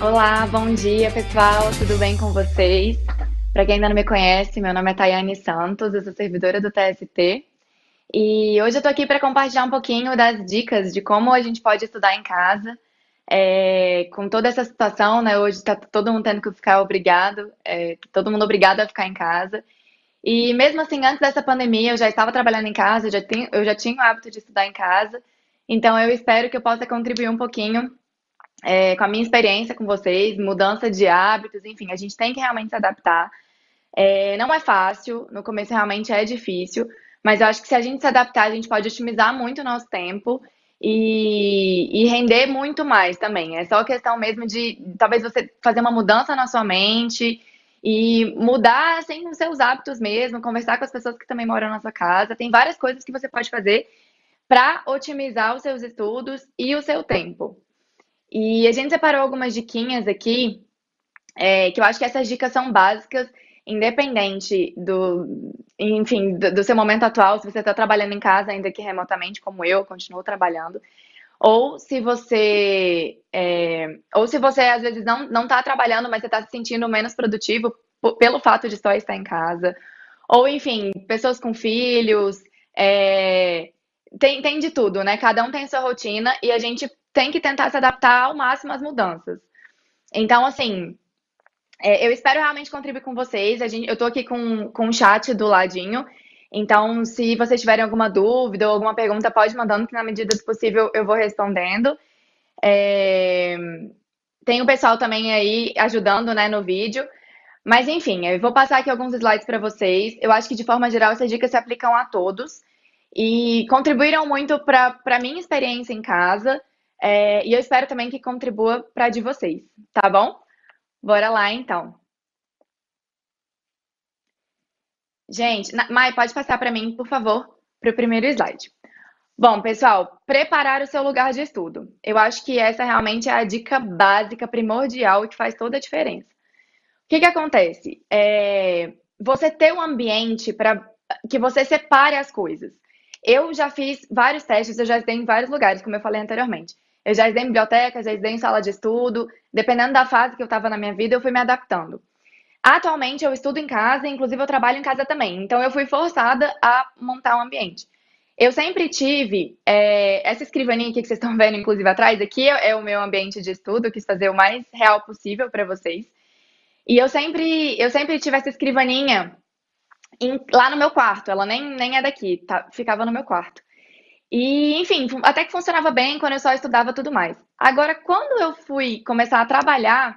Olá, bom dia pessoal, tudo bem com vocês? Para quem ainda não me conhece, meu nome é Tayane Santos, eu sou servidora do TST e hoje eu tô aqui para compartilhar um pouquinho das dicas de como a gente pode estudar em casa. É, com toda essa situação, né? Hoje está todo mundo tendo que ficar obrigado, é, todo mundo obrigado a ficar em casa. E mesmo assim, antes dessa pandemia, eu já estava trabalhando em casa, eu já, tenho, eu já tinha o hábito de estudar em casa. Então, eu espero que eu possa contribuir um pouquinho é, com a minha experiência com vocês, mudança de hábitos, enfim, a gente tem que realmente se adaptar. É, não é fácil, no começo realmente é difícil, mas eu acho que se a gente se adaptar, a gente pode otimizar muito o nosso tempo e, e render muito mais também. É só questão mesmo de talvez você fazer uma mudança na sua mente e mudar assim, os seus hábitos mesmo, conversar com as pessoas que também moram na sua casa. Tem várias coisas que você pode fazer para otimizar os seus estudos e o seu tempo. E a gente separou algumas diquinhas aqui, é, que eu acho que essas dicas são básicas, independente do, enfim, do, do seu momento atual, se você está trabalhando em casa, ainda que remotamente, como eu, continuo trabalhando, ou se você, é, ou se você às vezes não não está trabalhando, mas você está se sentindo menos produtivo pelo fato de só estar em casa, ou enfim, pessoas com filhos, é, tem, tem de tudo, né? Cada um tem sua rotina e a gente tem que tentar se adaptar ao máximo às mudanças. Então, assim, é, eu espero realmente contribuir com vocês. A gente, eu estou aqui com, com o chat do ladinho. Então, se vocês tiverem alguma dúvida ou alguma pergunta, pode mandando, que na medida do possível eu vou respondendo. É... Tem o pessoal também aí ajudando né, no vídeo. Mas, enfim, eu vou passar aqui alguns slides para vocês. Eu acho que, de forma geral, essas dicas se aplicam a todos e contribuíram muito para a minha experiência em casa. É, e eu espero também que contribua para a de vocês, tá bom? Bora lá, então. Gente, Mai, pode passar para mim, por favor, para o primeiro slide. Bom, pessoal, preparar o seu lugar de estudo. Eu acho que essa realmente é a dica básica, primordial e que faz toda a diferença. O que, que acontece? É, você ter um ambiente para que você separe as coisas. Eu já fiz vários testes, eu já estudei em vários lugares, como eu falei anteriormente. Eu já estudei em biblioteca, já estudei em sala de estudo. Dependendo da fase que eu estava na minha vida, eu fui me adaptando. Atualmente eu estudo em casa, inclusive eu trabalho em casa também. Então eu fui forçada a montar um ambiente. Eu sempre tive é, essa escrivaninha aqui que vocês estão vendo, inclusive atrás, aqui é, é o meu ambiente de estudo, quis fazer o mais real possível para vocês. E eu sempre, eu sempre tive essa escrivaninha em, lá no meu quarto. Ela nem, nem é daqui, tá? ficava no meu quarto. E, enfim, até que funcionava bem quando eu só estudava tudo mais. Agora, quando eu fui começar a trabalhar,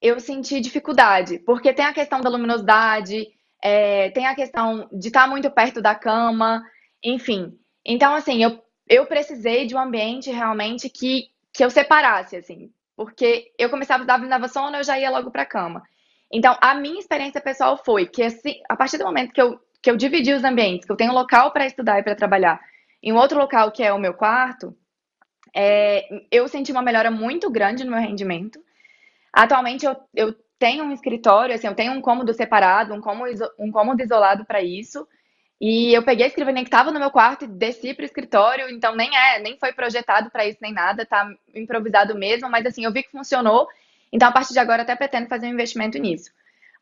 eu senti dificuldade, porque tem a questão da luminosidade, é, tem a questão de estar muito perto da cama, enfim. Então, assim, eu, eu precisei de um ambiente realmente que, que eu separasse, assim, porque eu começava a estudar, dava sono, eu já ia logo para a cama. Então, a minha experiência pessoal foi que, assim, a partir do momento que eu, que eu dividi os ambientes, que eu tenho um local para estudar e para trabalhar, em outro local que é o meu quarto, é, eu senti uma melhora muito grande no meu rendimento. Atualmente eu, eu tenho um escritório, assim, eu tenho um cômodo separado, um cômodo, um cômodo isolado para isso. E eu peguei a escrivaninha que estava no meu quarto e desci para o escritório, então nem é, nem foi projetado para isso nem nada, tá improvisado mesmo, mas assim, eu vi que funcionou. Então a partir de agora até pretendo fazer um investimento nisso.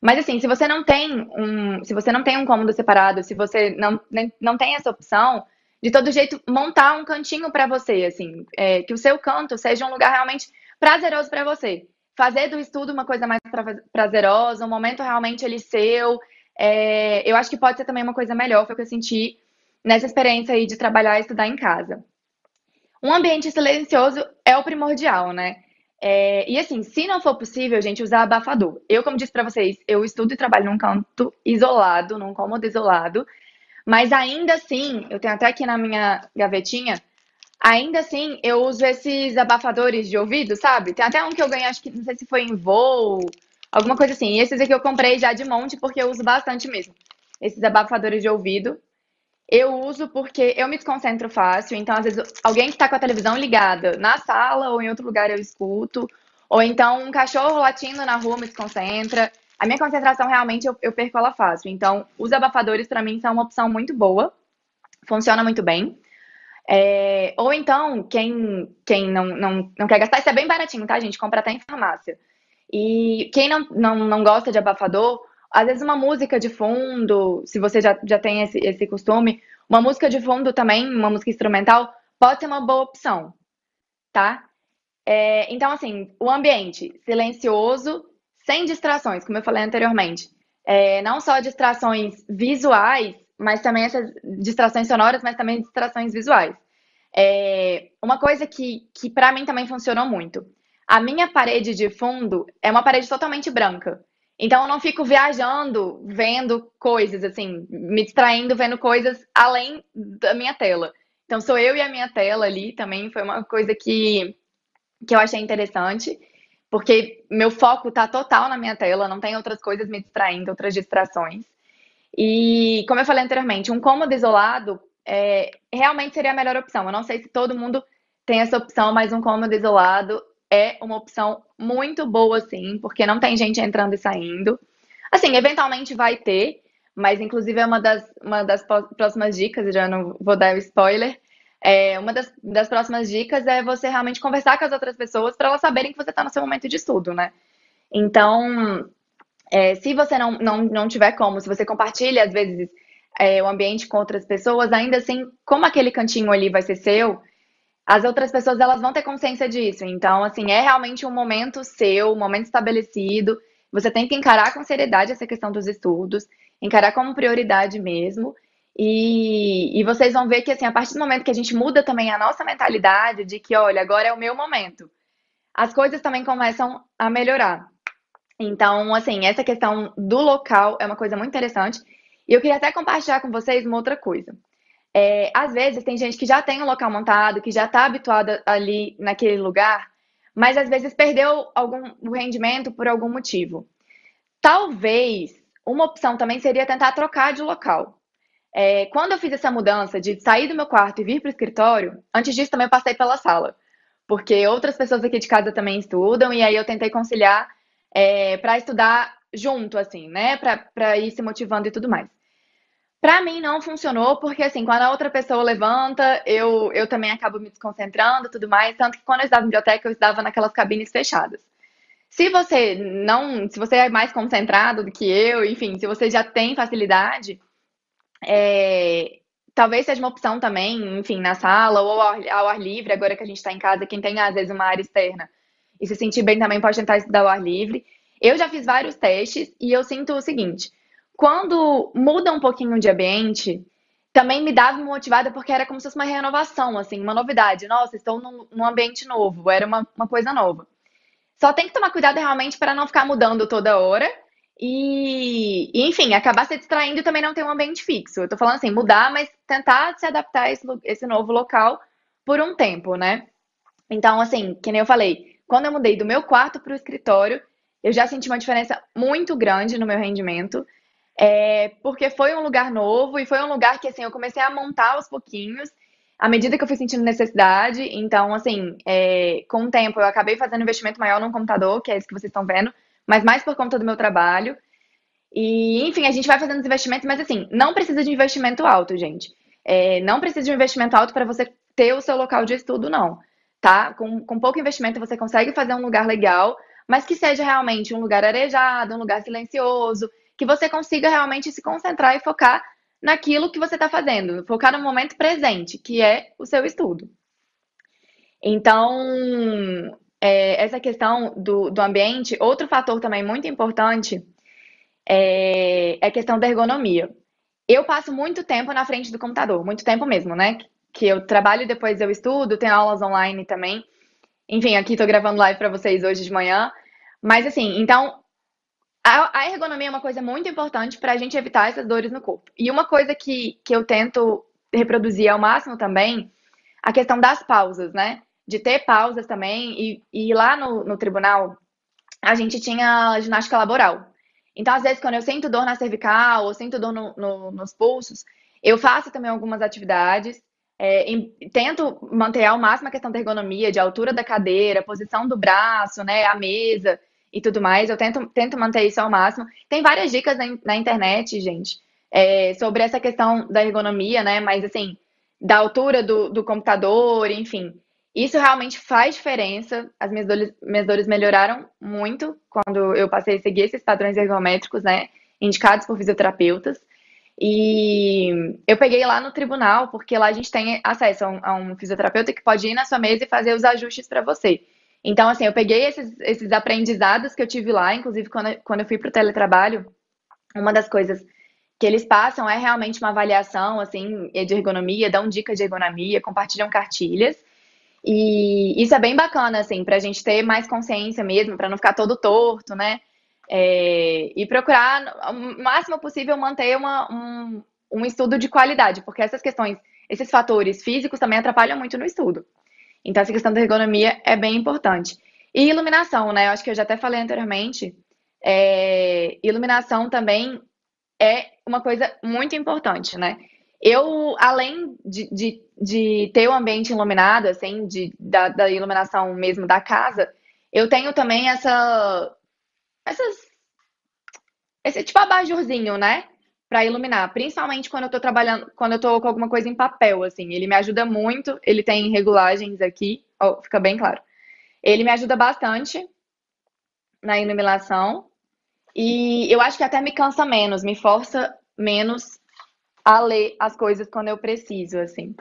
Mas assim, se você não tem um, se você não tem um cômodo separado, se você não, nem, não tem essa opção, de todo jeito, montar um cantinho para você, assim, é, que o seu canto seja um lugar realmente prazeroso para você. Fazer do estudo uma coisa mais prazerosa, um momento realmente ele seu. É, eu acho que pode ser também uma coisa melhor, foi o que eu senti nessa experiência aí de trabalhar e estudar em casa. Um ambiente silencioso é o primordial, né? É, e assim, se não for possível, gente, usar abafador. Eu, como disse para vocês, eu estudo e trabalho num canto isolado, num cômodo isolado. Mas ainda assim, eu tenho até aqui na minha gavetinha, ainda assim eu uso esses abafadores de ouvido, sabe? Tem até um que eu ganhei, acho que não sei se foi em voo, alguma coisa assim. E esses aqui eu comprei já de monte porque eu uso bastante mesmo. Esses abafadores de ouvido. Eu uso porque eu me desconcentro fácil, então às vezes alguém que está com a televisão ligada na sala ou em outro lugar eu escuto, ou então um cachorro latindo na rua me desconcentra a minha concentração realmente eu, eu perco ela fácil. Então, os abafadores para mim são uma opção muito boa. funciona muito bem. É, ou então, quem, quem não, não, não quer gastar, isso é bem baratinho, tá, gente? Compra até em farmácia. E quem não, não, não gosta de abafador, às vezes uma música de fundo, se você já, já tem esse, esse costume, uma música de fundo também, uma música instrumental, pode ser uma boa opção, tá? É, então, assim, o ambiente silencioso, sem distrações, como eu falei anteriormente. É, não só distrações visuais, mas também essas distrações sonoras, mas também distrações visuais. É, uma coisa que, que para mim também funcionou muito. A minha parede de fundo é uma parede totalmente branca. Então eu não fico viajando, vendo coisas, assim, me distraindo, vendo coisas além da minha tela. Então sou eu e a minha tela ali também foi uma coisa que, que eu achei interessante, porque meu foco tá total na minha tela, não tem outras coisas me distraindo, outras distrações. E, como eu falei anteriormente, um cômodo isolado é, realmente seria a melhor opção. Eu não sei se todo mundo tem essa opção, mas um cômodo isolado é uma opção muito boa, sim, porque não tem gente entrando e saindo. Assim, eventualmente vai ter, mas inclusive é uma das, uma das próximas dicas, já não vou dar o spoiler. É, uma das, das próximas dicas é você realmente conversar com as outras pessoas para elas saberem que você está no seu momento de estudo, né? Então, é, se você não, não, não tiver como, se você compartilha, às vezes, é, o ambiente com outras pessoas, ainda assim, como aquele cantinho ali vai ser seu, as outras pessoas elas vão ter consciência disso. Então, assim, é realmente um momento seu, um momento estabelecido. Você tem que encarar com seriedade essa questão dos estudos, encarar como prioridade mesmo. E, e vocês vão ver que, assim, a partir do momento que a gente muda também a nossa mentalidade de que, olha, agora é o meu momento, as coisas também começam a melhorar. Então, assim, essa questão do local é uma coisa muito interessante. E eu queria até compartilhar com vocês uma outra coisa. É, às vezes tem gente que já tem um local montado, que já está habituada ali naquele lugar, mas às vezes perdeu algum o rendimento por algum motivo. Talvez uma opção também seria tentar trocar de local. É, quando eu fiz essa mudança de sair do meu quarto e vir para o escritório, antes disso também eu passei pela sala, porque outras pessoas aqui de casa também estudam, e aí eu tentei conciliar é, para estudar junto, assim, né? Para ir se motivando e tudo mais. Para mim não funcionou, porque assim, quando a outra pessoa levanta, eu, eu também acabo me desconcentrando e tudo mais. Tanto que quando eu estava na biblioteca, eu estava naquelas cabines fechadas. Se você não, se você é mais concentrado do que eu, enfim, se você já tem facilidade, é, talvez seja uma opção também, enfim, na sala ou ao ao ar livre, agora que a gente está em casa, quem tem às vezes uma área externa e se sentir bem também pode tentar estudar ao ar livre. Eu já fiz vários testes e eu sinto o seguinte: quando muda um pouquinho de ambiente, também me dava motivada porque era como se fosse uma renovação, assim, uma novidade. Nossa, estou num, num ambiente novo, era uma, uma coisa nova. Só tem que tomar cuidado realmente para não ficar mudando toda hora e, enfim, acabar se distraindo e também não ter um ambiente fixo. Eu tô falando assim, mudar, mas tentar se adaptar a esse, esse novo local por um tempo, né? Então, assim, que nem eu falei, quando eu mudei do meu quarto para o escritório, eu já senti uma diferença muito grande no meu rendimento, é, porque foi um lugar novo e foi um lugar que assim eu comecei a montar aos pouquinhos, à medida que eu fui sentindo necessidade. Então, assim, é, com o tempo eu acabei fazendo investimento maior num computador, que é esse que vocês estão vendo, mas mais por conta do meu trabalho. E, enfim, a gente vai fazendo os investimentos, mas assim, não precisa de investimento alto, gente. É, não precisa de um investimento alto para você ter o seu local de estudo, não tá? Com, com pouco investimento você consegue fazer um lugar legal, mas que seja realmente um lugar arejado, um lugar silencioso, que você consiga realmente se concentrar e focar naquilo que você está fazendo, focar no momento presente, que é o seu estudo. Então, é, essa questão do, do ambiente, outro fator também muito importante é, é a questão da ergonomia. Eu passo muito tempo na frente do computador, muito tempo mesmo, né? Que eu trabalho e depois eu estudo, tenho aulas online também. Enfim, aqui estou gravando live para vocês hoje de manhã. Mas assim, então a, a ergonomia é uma coisa muito importante para a gente evitar essas dores no corpo. E uma coisa que, que eu tento reproduzir ao máximo também, a questão das pausas, né? De ter pausas também. E, e lá no, no tribunal, a gente tinha ginástica laboral. Então, às vezes, quando eu sinto dor na cervical ou sinto dor no, no, nos pulsos, eu faço também algumas atividades é, em, tento manter ao máximo a questão da ergonomia, de altura da cadeira, posição do braço, né, a mesa e tudo mais. Eu tento, tento manter isso ao máximo. Tem várias dicas na, na internet, gente, é, sobre essa questão da ergonomia, né? Mas assim, da altura do, do computador, enfim. Isso realmente faz diferença. As minhas dores, minhas dores melhoraram muito quando eu passei a seguir esses padrões ergométricos, né? Indicados por fisioterapeutas. E eu peguei lá no tribunal, porque lá a gente tem acesso a um, a um fisioterapeuta que pode ir na sua mesa e fazer os ajustes para você. Então, assim, eu peguei esses, esses aprendizados que eu tive lá, inclusive quando, quando eu fui para o teletrabalho, uma das coisas que eles passam é realmente uma avaliação, assim, de ergonomia, dão dicas de ergonomia, compartilham cartilhas. E isso é bem bacana, assim, para a gente ter mais consciência mesmo, para não ficar todo torto, né? É, e procurar, o máximo possível, manter uma, um, um estudo de qualidade, porque essas questões, esses fatores físicos também atrapalham muito no estudo. Então, essa questão da ergonomia é bem importante. E iluminação, né? Eu acho que eu já até falei anteriormente. É, iluminação também é uma coisa muito importante, né? Eu, além de, de, de ter o ambiente iluminado, assim, de, da, da, iluminação mesmo da casa, eu tenho também essa, essas, esse tipo abajurzinho, né? Para iluminar, principalmente quando eu tô trabalhando, quando eu tô com alguma coisa em papel, assim, ele me ajuda muito, ele tem regulagens aqui, ó, fica bem claro. Ele me ajuda bastante na iluminação e eu acho que até me cansa menos, me força menos a ler as coisas quando eu preciso, assim.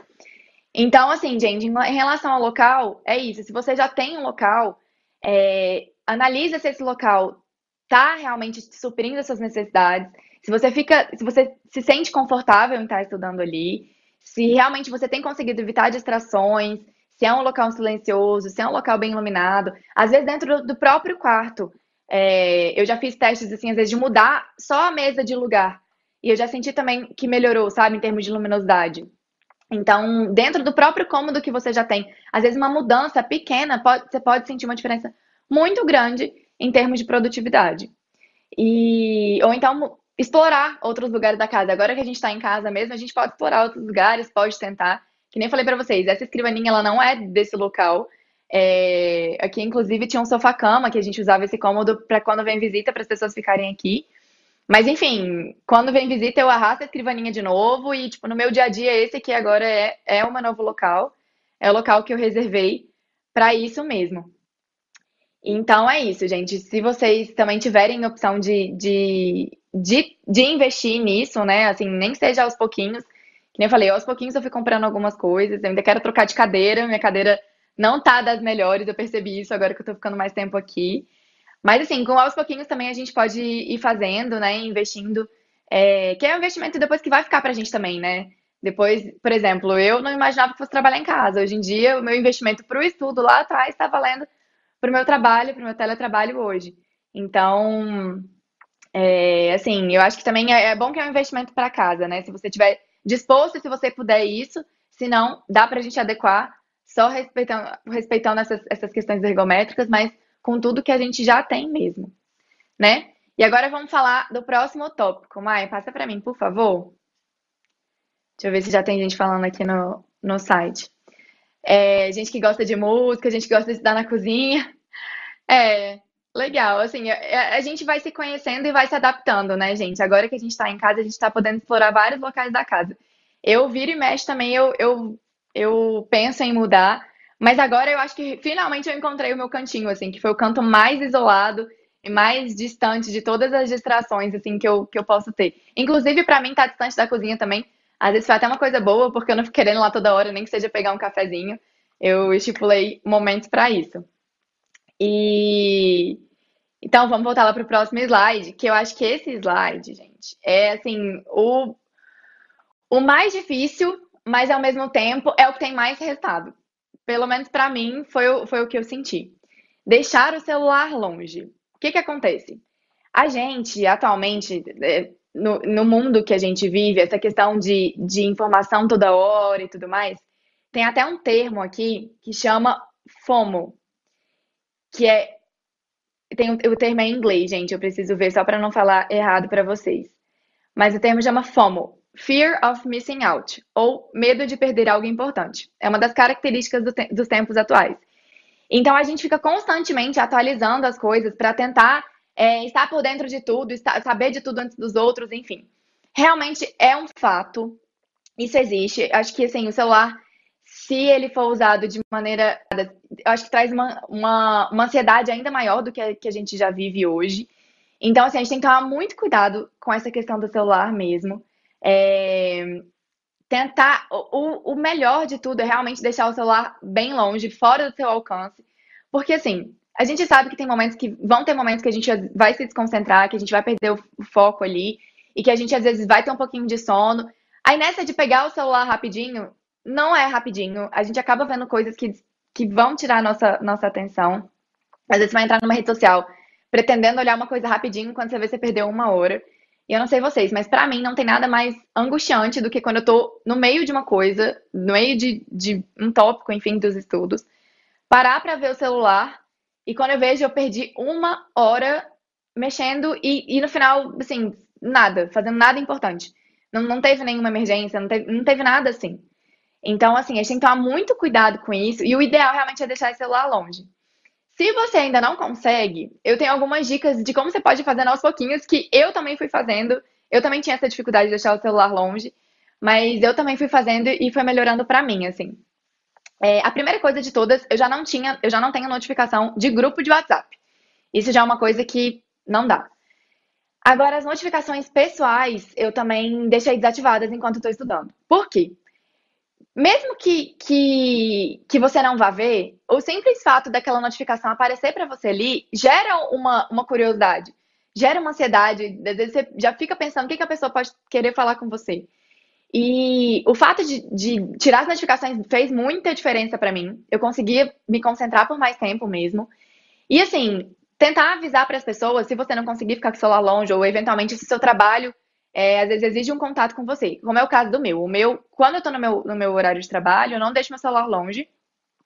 Então, assim, gente, em relação ao local, é isso. Se você já tem um local, é, analisa se esse local está realmente suprindo as suas necessidades. Se você fica, se você se sente confortável em estar estudando ali, se realmente você tem conseguido evitar distrações, se é um local silencioso, se é um local bem iluminado, às vezes dentro do próprio quarto. É, eu já fiz testes assim, às vezes, de mudar só a mesa de lugar. E eu já senti também que melhorou, sabe, em termos de luminosidade. Então, dentro do próprio cômodo que você já tem, às vezes uma mudança pequena, pode, você pode sentir uma diferença muito grande em termos de produtividade. E, ou então, explorar outros lugares da casa. Agora que a gente está em casa mesmo, a gente pode explorar outros lugares, pode tentar. Que nem falei para vocês, essa escrivaninha ela não é desse local. É, aqui, inclusive, tinha um sofá-cama que a gente usava esse cômodo para quando vem visita, para as pessoas ficarem aqui. Mas enfim, quando vem visita, eu arrasto a escrivaninha de novo e, tipo, no meu dia a dia, esse aqui agora é, é meu novo local. É o local que eu reservei para isso mesmo. Então é isso, gente. Se vocês também tiverem opção de, de, de, de investir nisso, né? Assim, nem seja aos pouquinhos. Que nem eu falei, aos pouquinhos eu fui comprando algumas coisas. Eu ainda quero trocar de cadeira. Minha cadeira não tá das melhores, eu percebi isso agora que eu tô ficando mais tempo aqui. Mas assim, com aos pouquinhos também a gente pode ir fazendo, né? Investindo. É, que é um investimento depois que vai ficar pra gente também, né? Depois, por exemplo, eu não imaginava que fosse trabalhar em casa. Hoje em dia, o meu investimento para o estudo lá atrás está valendo para o meu trabalho, para o meu teletrabalho hoje. Então, é, assim, eu acho que também é, é bom que é um investimento para casa, né? Se você tiver disposto, se você puder isso, se não, dá para a gente adequar, só respeitando, respeitando essas, essas questões ergométricas, mas com tudo que a gente já tem mesmo, né? E agora vamos falar do próximo tópico. Mai, passa para mim, por favor. Deixa eu ver se já tem gente falando aqui no, no site. É, gente que gosta de música, gente que gosta de estudar na cozinha. É, legal. Assim, a, a gente vai se conhecendo e vai se adaptando, né, gente? Agora que a gente está em casa, a gente está podendo explorar vários locais da casa. Eu viro e mexe também, eu, eu, eu penso em mudar. Mas agora eu acho que finalmente eu encontrei o meu cantinho, assim, que foi o canto mais isolado e mais distante de todas as distrações, assim, que eu, que eu posso ter. Inclusive, para mim, tá distante da cozinha também. Às vezes foi até uma coisa boa, porque eu não fico querendo lá toda hora, nem que seja pegar um cafezinho. Eu estipulei momentos para isso. E então vamos voltar lá para o próximo slide, que eu acho que esse slide, gente, é assim, o, o mais difícil, mas ao mesmo tempo é o que tem mais resultado pelo menos para mim, foi, o, foi o que eu senti. Deixar o celular longe. O que, que acontece? A gente, atualmente, é, no, no mundo que a gente vive, essa questão de, de informação toda hora e tudo mais, tem até um termo aqui que chama FOMO, que é. Tem, o termo é em inglês, gente, eu preciso ver só para não falar errado para vocês. Mas o termo chama FOMO, Fear of Missing Out, ou medo de perder algo importante. É uma das características do te dos tempos atuais. Então a gente fica constantemente atualizando as coisas para tentar é, estar por dentro de tudo, estar, saber de tudo antes dos outros, enfim. Realmente é um fato Isso existe. Acho que assim, o celular, se ele for usado de maneira. Eu acho que traz uma, uma, uma ansiedade ainda maior do que a, que a gente já vive hoje. Então, assim, a gente tem que tomar muito cuidado com essa questão do celular mesmo. É, tentar. O, o melhor de tudo é realmente deixar o celular bem longe, fora do seu alcance. Porque, assim, a gente sabe que tem momentos que vão ter momentos que a gente vai se desconcentrar, que a gente vai perder o foco ali, e que a gente às vezes vai ter um pouquinho de sono. Aí nessa de pegar o celular rapidinho, não é rapidinho. A gente acaba vendo coisas que, que vão tirar nossa, nossa atenção. Às vezes você vai entrar numa rede social pretendendo olhar uma coisa rapidinho, quando você vê você perdeu uma hora. E eu não sei vocês, mas para mim não tem nada mais angustiante do que quando eu tô no meio de uma coisa, no meio de, de um tópico, enfim, dos estudos, parar para ver o celular e quando eu vejo eu perdi uma hora mexendo e, e no final, assim, nada, fazendo nada importante. Não, não teve nenhuma emergência, não teve, não teve nada assim. Então, assim, a gente tem que tomar muito cuidado com isso e o ideal realmente é deixar o celular longe. Se você ainda não consegue, eu tenho algumas dicas de como você pode fazer aos pouquinhos, que eu também fui fazendo. Eu também tinha essa dificuldade de deixar o celular longe, mas eu também fui fazendo e foi melhorando para mim, assim. É, a primeira coisa de todas, eu já não tinha, eu já não tenho notificação de grupo de WhatsApp. Isso já é uma coisa que não dá. Agora, as notificações pessoais eu também deixei desativadas enquanto estou estudando. Por quê? Mesmo que, que, que você não vá ver, o simples fato daquela notificação aparecer para você ali gera uma, uma curiosidade, gera uma ansiedade. Às vezes você já fica pensando o que, que a pessoa pode querer falar com você. E o fato de, de tirar as notificações fez muita diferença para mim. Eu conseguia me concentrar por mais tempo mesmo. E assim, tentar avisar para as pessoas se você não conseguir ficar com o celular longe, ou eventualmente se seu trabalho é, às vezes exige um contato com você, como é o caso do meu. O meu, quando eu tô no meu, no meu horário de trabalho, eu não deixo meu celular longe,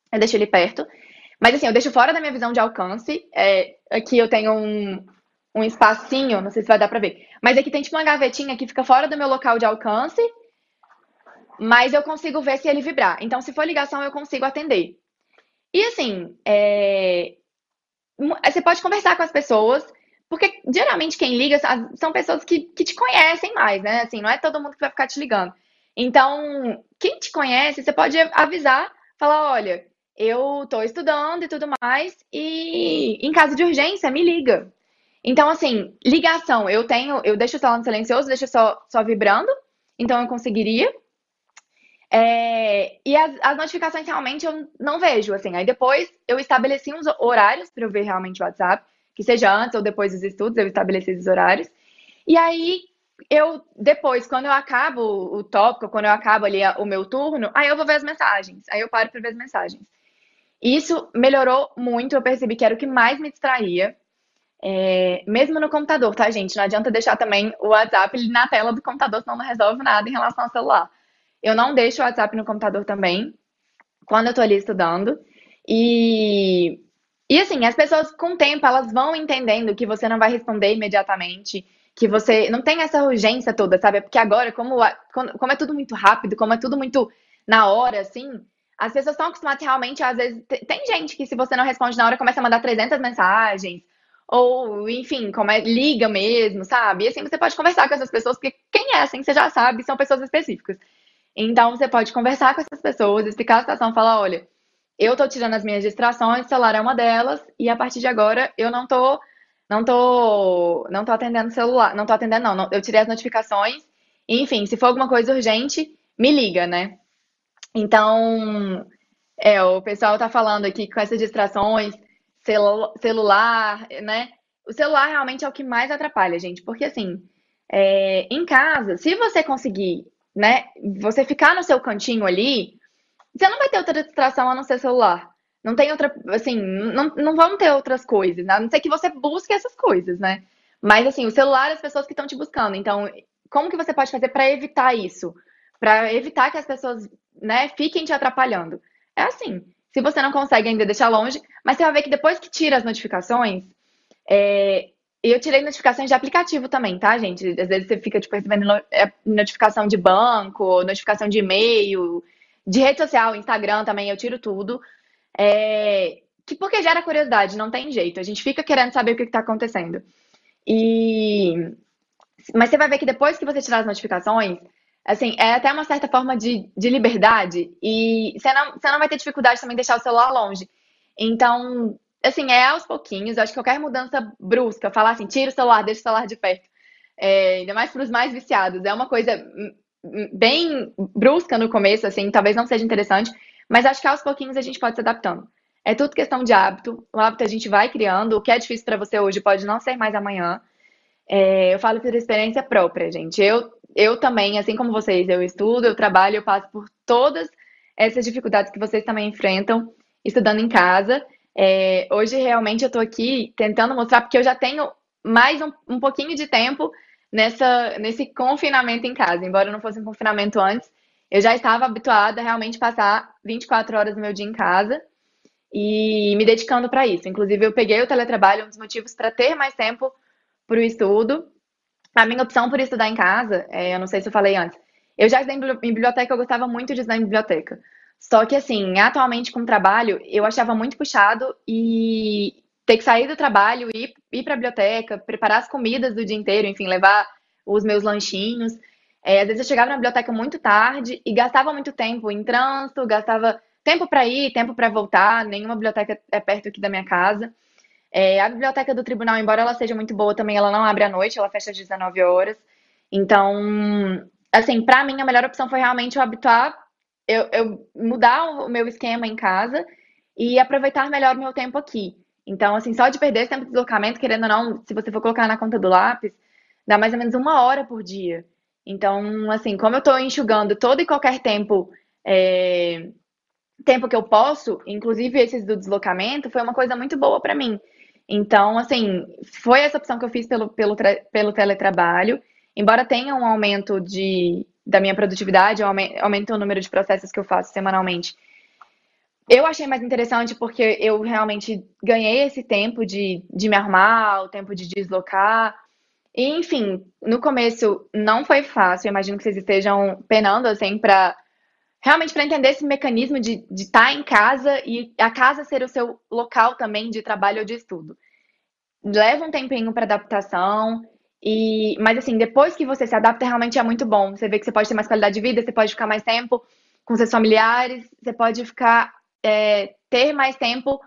eu deixo ele perto. Mas assim, eu deixo fora da minha visão de alcance. É, aqui eu tenho um, um espacinho, não sei se vai dar pra ver. Mas aqui tem tipo uma gavetinha que fica fora do meu local de alcance. Mas eu consigo ver se ele vibrar. Então, se for ligação, eu consigo atender. E assim, é... você pode conversar com as pessoas porque geralmente quem liga são pessoas que, que te conhecem mais, né? Assim, não é todo mundo que vai ficar te ligando. Então, quem te conhece, você pode avisar, falar, olha, eu tô estudando e tudo mais, e em caso de urgência, me liga. Então, assim, ligação, eu tenho, eu deixo o celular no silencioso, deixo só, só vibrando, então eu conseguiria. É, e as, as, notificações realmente eu não vejo, assim. Aí depois eu estabeleci uns horários para eu ver realmente o WhatsApp que seja antes ou depois dos estudos, eu estabeleci esses horários. E aí, eu, depois, quando eu acabo o tópico, quando eu acabo ali o meu turno, aí eu vou ver as mensagens. Aí eu paro para ver as mensagens. Isso melhorou muito, eu percebi que era o que mais me distraía. É, mesmo no computador, tá, gente? Não adianta deixar também o WhatsApp na tela do computador, senão não resolve nada em relação ao celular. Eu não deixo o WhatsApp no computador também, quando eu tô ali estudando. E e assim, as pessoas com o tempo elas vão entendendo que você não vai responder imediatamente, que você não tem essa urgência toda, sabe? Porque agora, como, como é tudo muito rápido, como é tudo muito na hora, assim, as pessoas estão acostumadas realmente, às vezes, tem gente que se você não responde na hora começa a mandar 300 mensagens, ou enfim, como é, liga mesmo, sabe? E assim, você pode conversar com essas pessoas, porque quem é assim, você já sabe, são pessoas específicas. Então, você pode conversar com essas pessoas, explicar a situação, falar, olha, eu tô tirando as minhas distrações, celular é uma delas, e a partir de agora eu não tô, não tô, não tô atendendo celular, não tô atendendo não, não eu tirei as notificações, enfim, se for alguma coisa urgente, me liga, né? Então, é, o pessoal tá falando aqui com essas distrações, celu celular, né? O celular realmente é o que mais atrapalha, gente, porque assim, é, em casa, se você conseguir, né, você ficar no seu cantinho ali, você não vai ter outra distração a não ser celular. Não tem outra, assim, não, não vão ter outras coisas, né? a não ser que você busque essas coisas, né? Mas, assim, o celular é as pessoas que estão te buscando. Então, como que você pode fazer para evitar isso? Para evitar que as pessoas, né, fiquem te atrapalhando? É assim, se você não consegue ainda deixar longe, mas você vai ver que depois que tira as notificações, é, eu tirei notificações de aplicativo também, tá, gente? Às vezes você fica, tipo, recebendo é, notificação de banco, notificação de e-mail, de rede social, Instagram também, eu tiro tudo. É, que porque gera curiosidade, não tem jeito. A gente fica querendo saber o que está acontecendo. E mas você vai ver que depois que você tirar as notificações, Assim, é até uma certa forma de, de liberdade e você não, você não vai ter dificuldade também de deixar o celular longe. Então, assim, é aos pouquinhos. Eu acho que qualquer mudança brusca, falar assim, tira o celular, deixa o celular de perto, é, ainda mais para os mais viciados, é uma coisa bem brusca no começo, assim, talvez não seja interessante, mas acho que aos pouquinhos a gente pode se adaptando. É tudo questão de hábito. O hábito a gente vai criando. O que é difícil para você hoje pode não ser mais amanhã. É, eu falo por experiência própria, gente. Eu, eu também, assim como vocês, eu estudo, eu trabalho, eu passo por todas essas dificuldades que vocês também enfrentam estudando em casa. É, hoje, realmente, eu estou aqui tentando mostrar, porque eu já tenho mais um, um pouquinho de tempo nessa, nesse confinamento em casa. Embora não fosse um confinamento antes, eu já estava habituada a realmente passar 24 horas do meu dia em casa e me dedicando para isso. Inclusive, eu peguei o teletrabalho, um dos motivos para ter mais tempo para o estudo. A minha opção por estudar em casa, é, eu não sei se eu falei antes, eu já estudei em biblioteca, eu gostava muito de estudar em biblioteca. Só que, assim, atualmente com o trabalho, eu achava muito puxado e ter que sair do trabalho, ir, ir para a biblioteca, preparar as comidas do dia inteiro, enfim, levar os meus lanchinhos. É, às vezes eu chegava na biblioteca muito tarde e gastava muito tempo em trânsito, gastava tempo para ir, tempo para voltar. Nenhuma biblioteca é perto aqui da minha casa. É, a biblioteca do tribunal, embora ela seja muito boa, também ela não abre à noite, ela fecha às 19 horas. Então, assim, para mim a melhor opção foi realmente eu habituar, eu, eu mudar o meu esquema em casa e aproveitar melhor o meu tempo aqui. Então, assim, só de perder esse tempo de deslocamento, querendo ou não, se você for colocar na conta do lápis, dá mais ou menos uma hora por dia. Então, assim, como eu estou enxugando todo e qualquer tempo é, tempo que eu posso, inclusive esses do deslocamento, foi uma coisa muito boa para mim. Então, assim, foi essa opção que eu fiz pelo, pelo, pelo teletrabalho. Embora tenha um aumento de, da minha produtividade, aumentou o número de processos que eu faço semanalmente. Eu achei mais interessante porque eu realmente ganhei esse tempo de, de me arrumar, o tempo de deslocar. E, enfim, no começo não foi fácil. Eu imagino que vocês estejam penando assim para realmente para entender esse mecanismo de estar tá em casa e a casa ser o seu local também de trabalho ou de estudo. Leva um tempinho para adaptação, e mas assim, depois que você se adapta, realmente é muito bom. Você vê que você pode ter mais qualidade de vida, você pode ficar mais tempo com seus familiares, você pode ficar é, ter mais tempo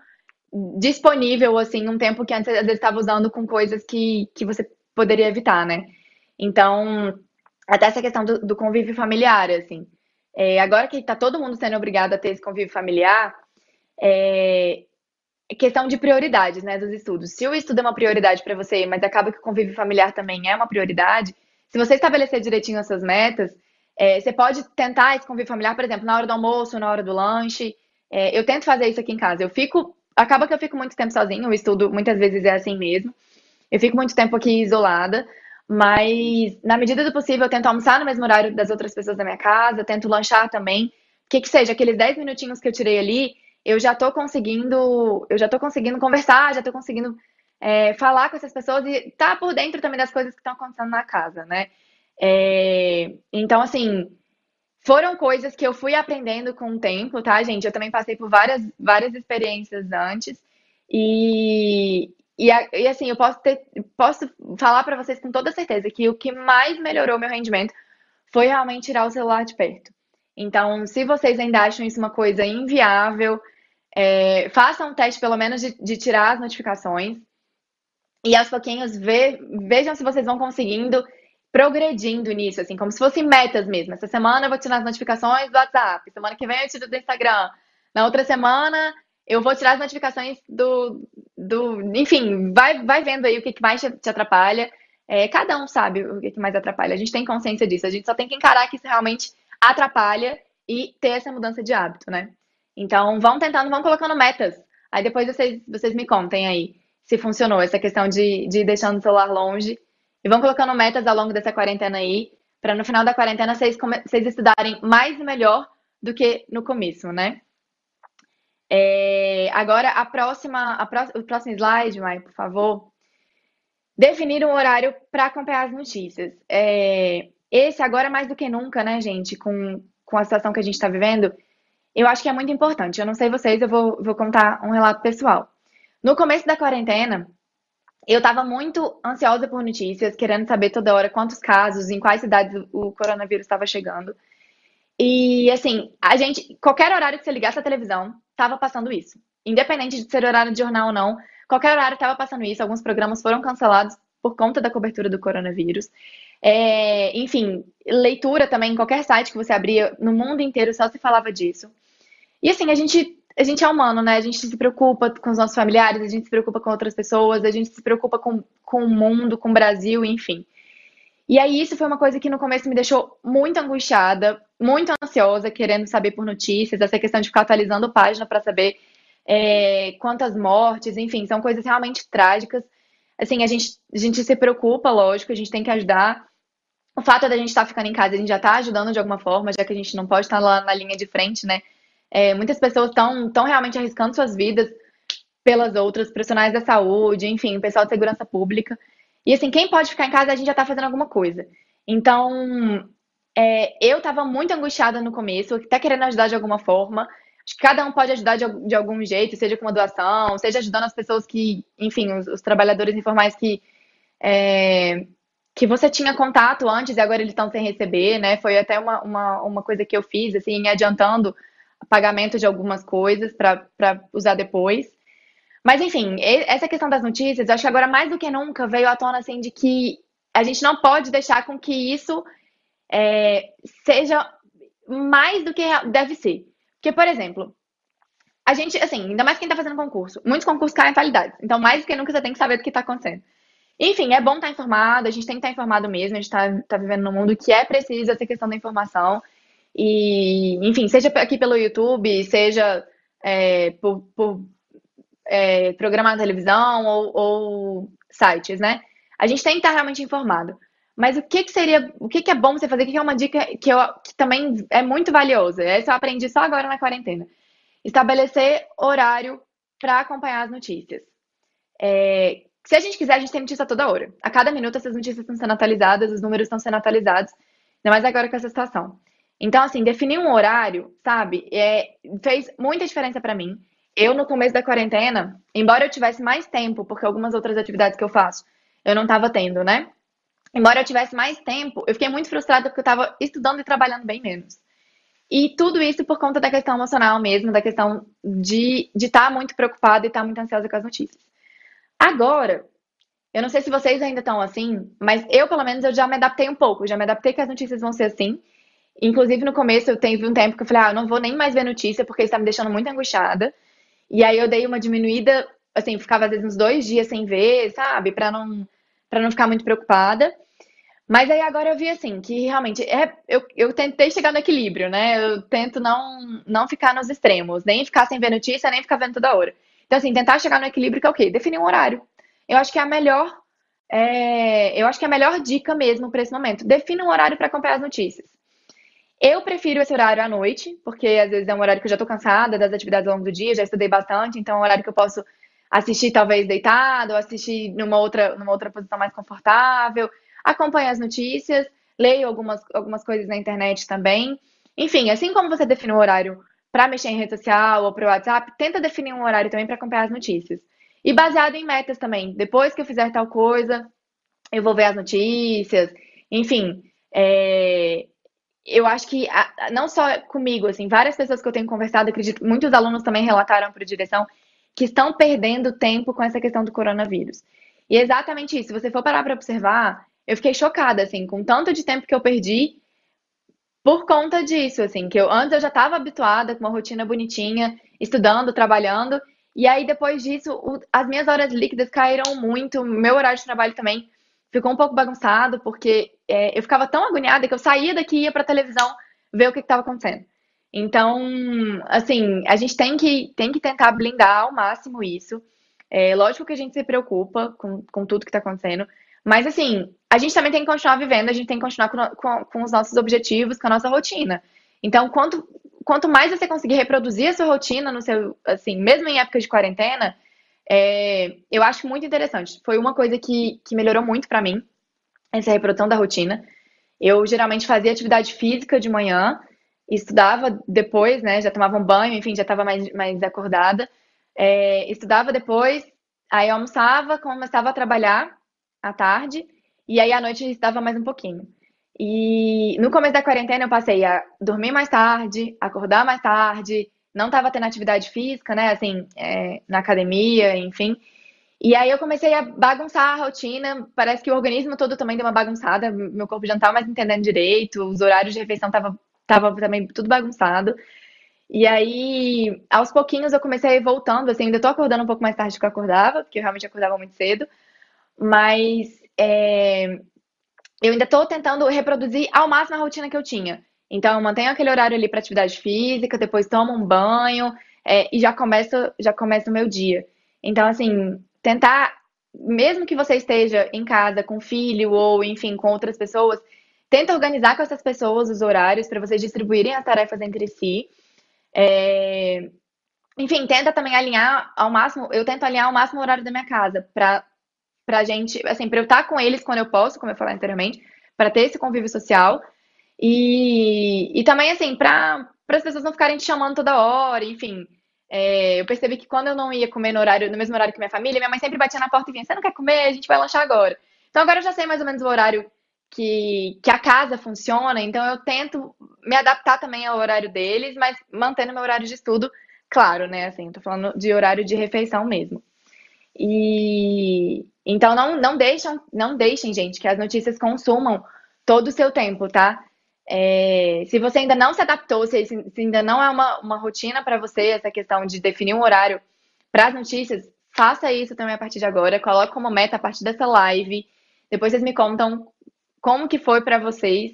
disponível, assim, um tempo que antes vezes estava usando com coisas que, que você poderia evitar, né? Então, até essa questão do, do convívio familiar, assim. É, agora que está todo mundo sendo obrigado a ter esse convívio familiar, é, é questão de prioridades, né, dos estudos. Se o estudo é uma prioridade para você, mas acaba que o convívio familiar também é uma prioridade, se você estabelecer direitinho as suas metas, é, você pode tentar esse convívio familiar, por exemplo, na hora do almoço, na hora do lanche. É, eu tento fazer isso aqui em casa. Eu fico, acaba que eu fico muito tempo sozinho. O estudo muitas vezes é assim mesmo. Eu fico muito tempo aqui isolada, mas, na medida do possível, eu tento almoçar no mesmo horário das outras pessoas da minha casa, tento lanchar também. Que que seja, aqueles 10 minutinhos que eu tirei ali, eu já tô conseguindo, eu já tô conseguindo conversar, já tô conseguindo é, falar com essas pessoas e tá por dentro também das coisas que estão acontecendo na casa, né? É, então, assim, foram coisas que eu fui aprendendo com o tempo, tá, gente? Eu também passei por várias, várias experiências antes. E, e, e, assim, eu posso, ter, posso falar para vocês com toda certeza que o que mais melhorou meu rendimento foi realmente tirar o celular de perto. Então, se vocês ainda acham isso uma coisa inviável, é, façam um teste pelo menos de, de, tirar as notificações e aos pouquinhos ve, vejam se vocês vão conseguindo progredindo nisso, assim, como se fossem metas mesmo. Essa semana eu vou tirar as notificações do WhatsApp, semana que vem eu tiro do Instagram, na outra semana eu vou tirar as notificações do, do enfim, vai, vai vendo aí o que, que mais te, atrapalha. É, cada um sabe o que, que mais atrapalha. A gente tem consciência disso. A gente só tem que encarar que isso realmente atrapalha e ter essa mudança de hábito, né? Então, vão tentando, vão colocando metas. Aí depois vocês, vocês me contem aí se funcionou essa questão de, de ir deixando o celular longe. E vão colocando metas ao longo dessa quarentena aí, para no final da quarentena vocês, vocês estudarem mais e melhor do que no começo, né? É, agora, a próxima, a pró o próximo slide, Mai, por favor. Definir um horário para acompanhar as notícias. É, esse agora mais do que nunca, né, gente, com, com a situação que a gente está vivendo, eu acho que é muito importante. Eu não sei vocês, eu vou, vou contar um relato pessoal. No começo da quarentena, eu estava muito ansiosa por notícias, querendo saber toda hora quantos casos, em quais cidades o coronavírus estava chegando. E assim, a gente, qualquer horário que você ligasse a televisão, estava passando isso. Independente de ser horário de jornal ou não, qualquer horário estava passando isso. Alguns programas foram cancelados por conta da cobertura do coronavírus. É, enfim, leitura também, qualquer site que você abria no mundo inteiro só se falava disso. E assim, a gente, a gente é humano, né? A gente se preocupa com os nossos familiares, a gente se preocupa com outras pessoas, a gente se preocupa com, com o mundo, com o Brasil, enfim. E aí, isso foi uma coisa que no começo me deixou muito angustiada, muito ansiosa, querendo saber por notícias, essa questão de ficar atualizando página para saber é, quantas mortes, enfim, são coisas realmente trágicas. Assim, a gente, a gente se preocupa, lógico, a gente tem que ajudar. O fato da gente estar tá ficando em casa, a gente já está ajudando de alguma forma, já que a gente não pode estar lá na linha de frente, né? É, muitas pessoas estão realmente arriscando suas vidas pelas outras, profissionais da saúde, enfim, pessoal de segurança pública. E assim, quem pode ficar em casa, a gente já está fazendo alguma coisa. Então, é, eu estava muito angustiada no começo, até querendo ajudar de alguma forma. Acho que cada um pode ajudar de, de algum jeito, seja com uma doação, seja ajudando as pessoas que, enfim, os, os trabalhadores informais que, é, que você tinha contato antes e agora eles estão sem receber, né? Foi até uma, uma, uma coisa que eu fiz, assim, adiantando pagamento de algumas coisas para usar depois. Mas, enfim, essa questão das notícias, acho que agora mais do que nunca veio à tona, assim, de que a gente não pode deixar com que isso é, seja mais do que deve ser. Porque, por exemplo, a gente, assim, ainda mais quem está fazendo concurso, muitos concursos caem em qualidade. Então, mais do que nunca, você tem que saber do que está acontecendo. Enfim, é bom estar tá informado, a gente tem que estar tá informado mesmo, a gente está tá vivendo num mundo que é preciso essa questão da informação. E, enfim, seja aqui pelo YouTube, seja é, por, por é, programa na televisão ou, ou, sites, né? A gente tem que estar realmente informado. Mas o que, que seria, o que, que é bom você fazer? O que, que é uma dica que, eu, que também é muito valiosa? Essa eu aprendi só agora na quarentena. Estabelecer horário para acompanhar as notícias. É, se a gente quiser, a gente tem notícia toda hora. A cada minuto essas notícias estão sendo atualizadas, os números estão sendo atualizados, ainda mais agora com essa situação. Então, assim, definir um horário, sabe, é, fez muita diferença para mim. Eu, no começo da quarentena, embora eu tivesse mais tempo, porque algumas outras atividades que eu faço eu não estava tendo, né? Embora eu tivesse mais tempo, eu fiquei muito frustrada porque eu estava estudando e trabalhando bem menos. E tudo isso por conta da questão emocional mesmo, da questão de estar tá muito preocupada e estar tá muito ansiosa com as notícias. Agora, eu não sei se vocês ainda estão assim, mas eu, pelo menos, eu já me adaptei um pouco. Já me adaptei que as notícias vão ser assim. Inclusive, no começo, eu teve um tempo que eu falei, ah, eu não vou nem mais ver notícia porque está me deixando muito angustiada. E aí eu dei uma diminuída, assim, ficava às vezes uns dois dias sem ver, sabe? Pra não, pra não ficar muito preocupada. Mas aí agora eu vi assim, que realmente é, eu, eu tentei chegar no equilíbrio, né? Eu tento não, não ficar nos extremos, nem ficar sem ver notícia, nem ficar vendo toda hora. Então, assim, tentar chegar no equilíbrio que é o quê? Definir um horário. Eu acho que é a melhor, é, eu acho que é a melhor dica mesmo para esse momento. Defina um horário para acompanhar as notícias. Eu prefiro esse horário à noite, porque às vezes é um horário que eu já estou cansada das atividades ao longo do dia, já estudei bastante, então é um horário que eu posso assistir talvez deitado, ou assistir numa outra, numa outra posição mais confortável, acompanhar as notícias, leio algumas, algumas coisas na internet também. Enfim, assim como você define um horário para mexer em rede social ou para o WhatsApp, tenta definir um horário também para acompanhar as notícias. E baseado em metas também. Depois que eu fizer tal coisa, eu vou ver as notícias. Enfim, é, eu acho que não só comigo, assim, várias pessoas que eu tenho conversado, acredito, muitos alunos também relataram para a direção que estão perdendo tempo com essa questão do coronavírus. E é exatamente isso. Se você for parar para observar, eu fiquei chocada, assim, com tanto de tempo que eu perdi por conta disso, assim, que eu antes eu já estava habituada com uma rotina bonitinha, estudando, trabalhando, e aí depois disso, o, as minhas horas líquidas caíram muito, meu horário de trabalho também ficou um pouco bagunçado, porque é, eu ficava tão agoniada que eu saía daqui e ia para televisão ver o que estava acontecendo. Então, assim, a gente tem que, tem que tentar blindar ao máximo isso. É, lógico que a gente se preocupa com, com tudo que está acontecendo, mas assim, a gente também tem que continuar vivendo, a gente tem que continuar com, com, com os nossos objetivos, com a nossa rotina. Então, quanto, quanto mais você conseguir reproduzir a sua rotina no seu, assim, mesmo em época de quarentena, é, eu acho muito interessante. Foi uma coisa que, que melhorou muito para mim, essa reprodução da rotina. Eu geralmente fazia atividade física de manhã, estudava depois, né? Já tomava um banho, enfim, já estava mais, mais acordada. É, estudava depois, Aí almoçava, começava a trabalhar à tarde, e aí à noite estudava mais um pouquinho. E no começo da quarentena eu passei a dormir mais tarde, acordar mais tarde, não estava tendo atividade física, né, assim, é, na academia, enfim. E aí eu comecei a bagunçar a rotina, parece que o organismo todo também deu uma bagunçada, meu corpo já não estava mais entendendo direito, os horários de refeição tava, tava também tudo bagunçado. E aí, aos pouquinhos eu comecei a ir voltando, assim, ainda tô acordando um pouco mais tarde do que eu acordava, porque eu realmente acordava muito cedo, mas é, eu ainda tô tentando reproduzir ao máximo a rotina que eu tinha. Então, mantenho aquele horário ali para atividade física, depois tomo um banho é, e já começa, já começa o meu dia. Então, assim, tentar, mesmo que você esteja em casa com filho ou, enfim, com outras pessoas, tenta organizar com essas pessoas os horários para vocês distribuírem as tarefas entre si. É... Enfim, tenta também alinhar ao máximo, eu tento alinhar ao máximo o horário da minha casa para pra gente, assim, para eu estar com eles quando eu posso, como eu falei anteriormente, para ter esse convívio social e, e também, assim, para as pessoas não ficarem te chamando toda hora, enfim. É, eu percebi que quando eu não ia comer no horário, no mesmo horário que minha família, minha mãe sempre batia na porta e vinha, você não quer comer? A gente vai lanchar agora. Então agora eu já sei mais ou menos o horário que, que a casa funciona, então eu tento me adaptar também ao horário deles, mas mantendo meu horário de estudo, claro, né? Assim, tô falando de horário de refeição mesmo. E então não, não deixam, não deixem, gente, que as notícias consumam todo o seu tempo, tá? É, se você ainda não se adaptou, se, se ainda não é uma, uma rotina para você essa questão de definir um horário para as notícias, faça isso também a partir de agora. Coloque como meta a partir dessa live. Depois vocês me contam como que foi para vocês.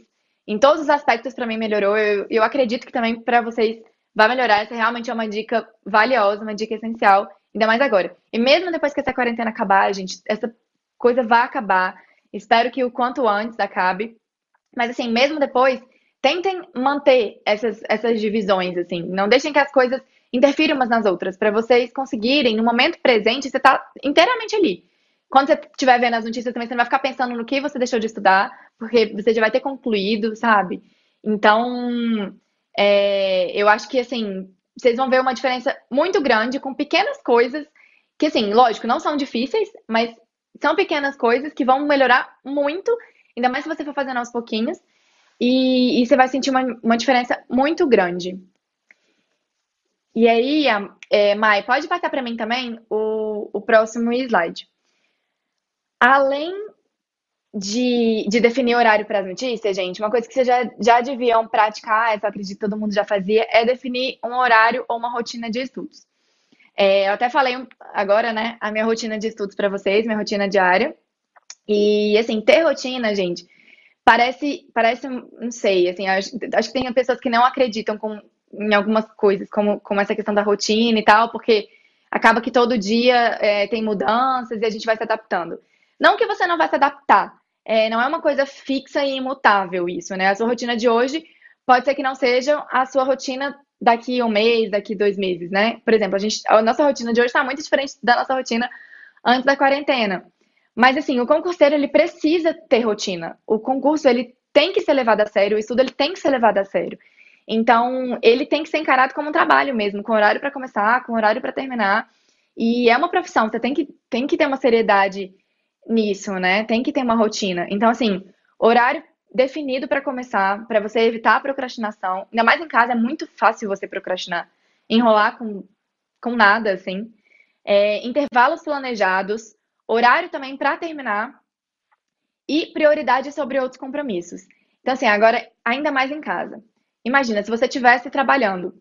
Em todos os aspectos para mim melhorou. Eu, eu acredito que também para vocês vai melhorar. Essa realmente é uma dica valiosa, uma dica essencial, ainda mais agora. E mesmo depois que essa quarentena acabar, gente, essa coisa vai acabar. Espero que o quanto antes acabe. Mas assim, mesmo depois, tentem manter essas, essas divisões, assim. Não deixem que as coisas interfiram umas nas outras, para vocês conseguirem, no momento presente, você tá inteiramente ali. Quando você estiver vendo as notícias também, você não vai ficar pensando no que você deixou de estudar, porque você já vai ter concluído, sabe? Então, é, eu acho que, assim, vocês vão ver uma diferença muito grande com pequenas coisas, que, assim, lógico, não são difíceis, mas são pequenas coisas que vão melhorar muito Ainda mais se você for fazendo aos pouquinhos. E, e você vai sentir uma, uma diferença muito grande. E aí, é, Mai, pode passar para mim também o, o próximo slide. Além de, de definir horário para as notícias, gente, uma coisa que vocês já, já deviam praticar, eu acredito que todo mundo já fazia, é definir um horário ou uma rotina de estudos. É, eu até falei agora, né, a minha rotina de estudos para vocês, minha rotina diária. E, assim, ter rotina, gente, parece, parece, não sei, assim, acho, acho que tem pessoas que não acreditam com, em algumas coisas, como, como essa questão da rotina e tal, porque acaba que todo dia é, tem mudanças e a gente vai se adaptando. Não que você não vai se adaptar, é, não é uma coisa fixa e imutável isso, né? A sua rotina de hoje pode ser que não seja a sua rotina daqui um mês, daqui dois meses, né? Por exemplo, a, gente, a nossa rotina de hoje está muito diferente da nossa rotina antes da quarentena. Mas assim, o concurseiro ele precisa ter rotina. O concurso ele tem que ser levado a sério, o estudo ele tem que ser levado a sério. Então, ele tem que ser encarado como um trabalho mesmo, com horário para começar, com horário para terminar. E é uma profissão, você tem que, tem que ter uma seriedade nisso, né? Tem que ter uma rotina. Então, assim, horário definido para começar, para você evitar a procrastinação. Ainda mais em casa, é muito fácil você procrastinar. Enrolar com, com nada, assim. É, intervalos planejados, horário também para terminar e prioridade sobre outros compromissos. Então, assim, agora, ainda mais em casa. Imagina, se você estivesse trabalhando,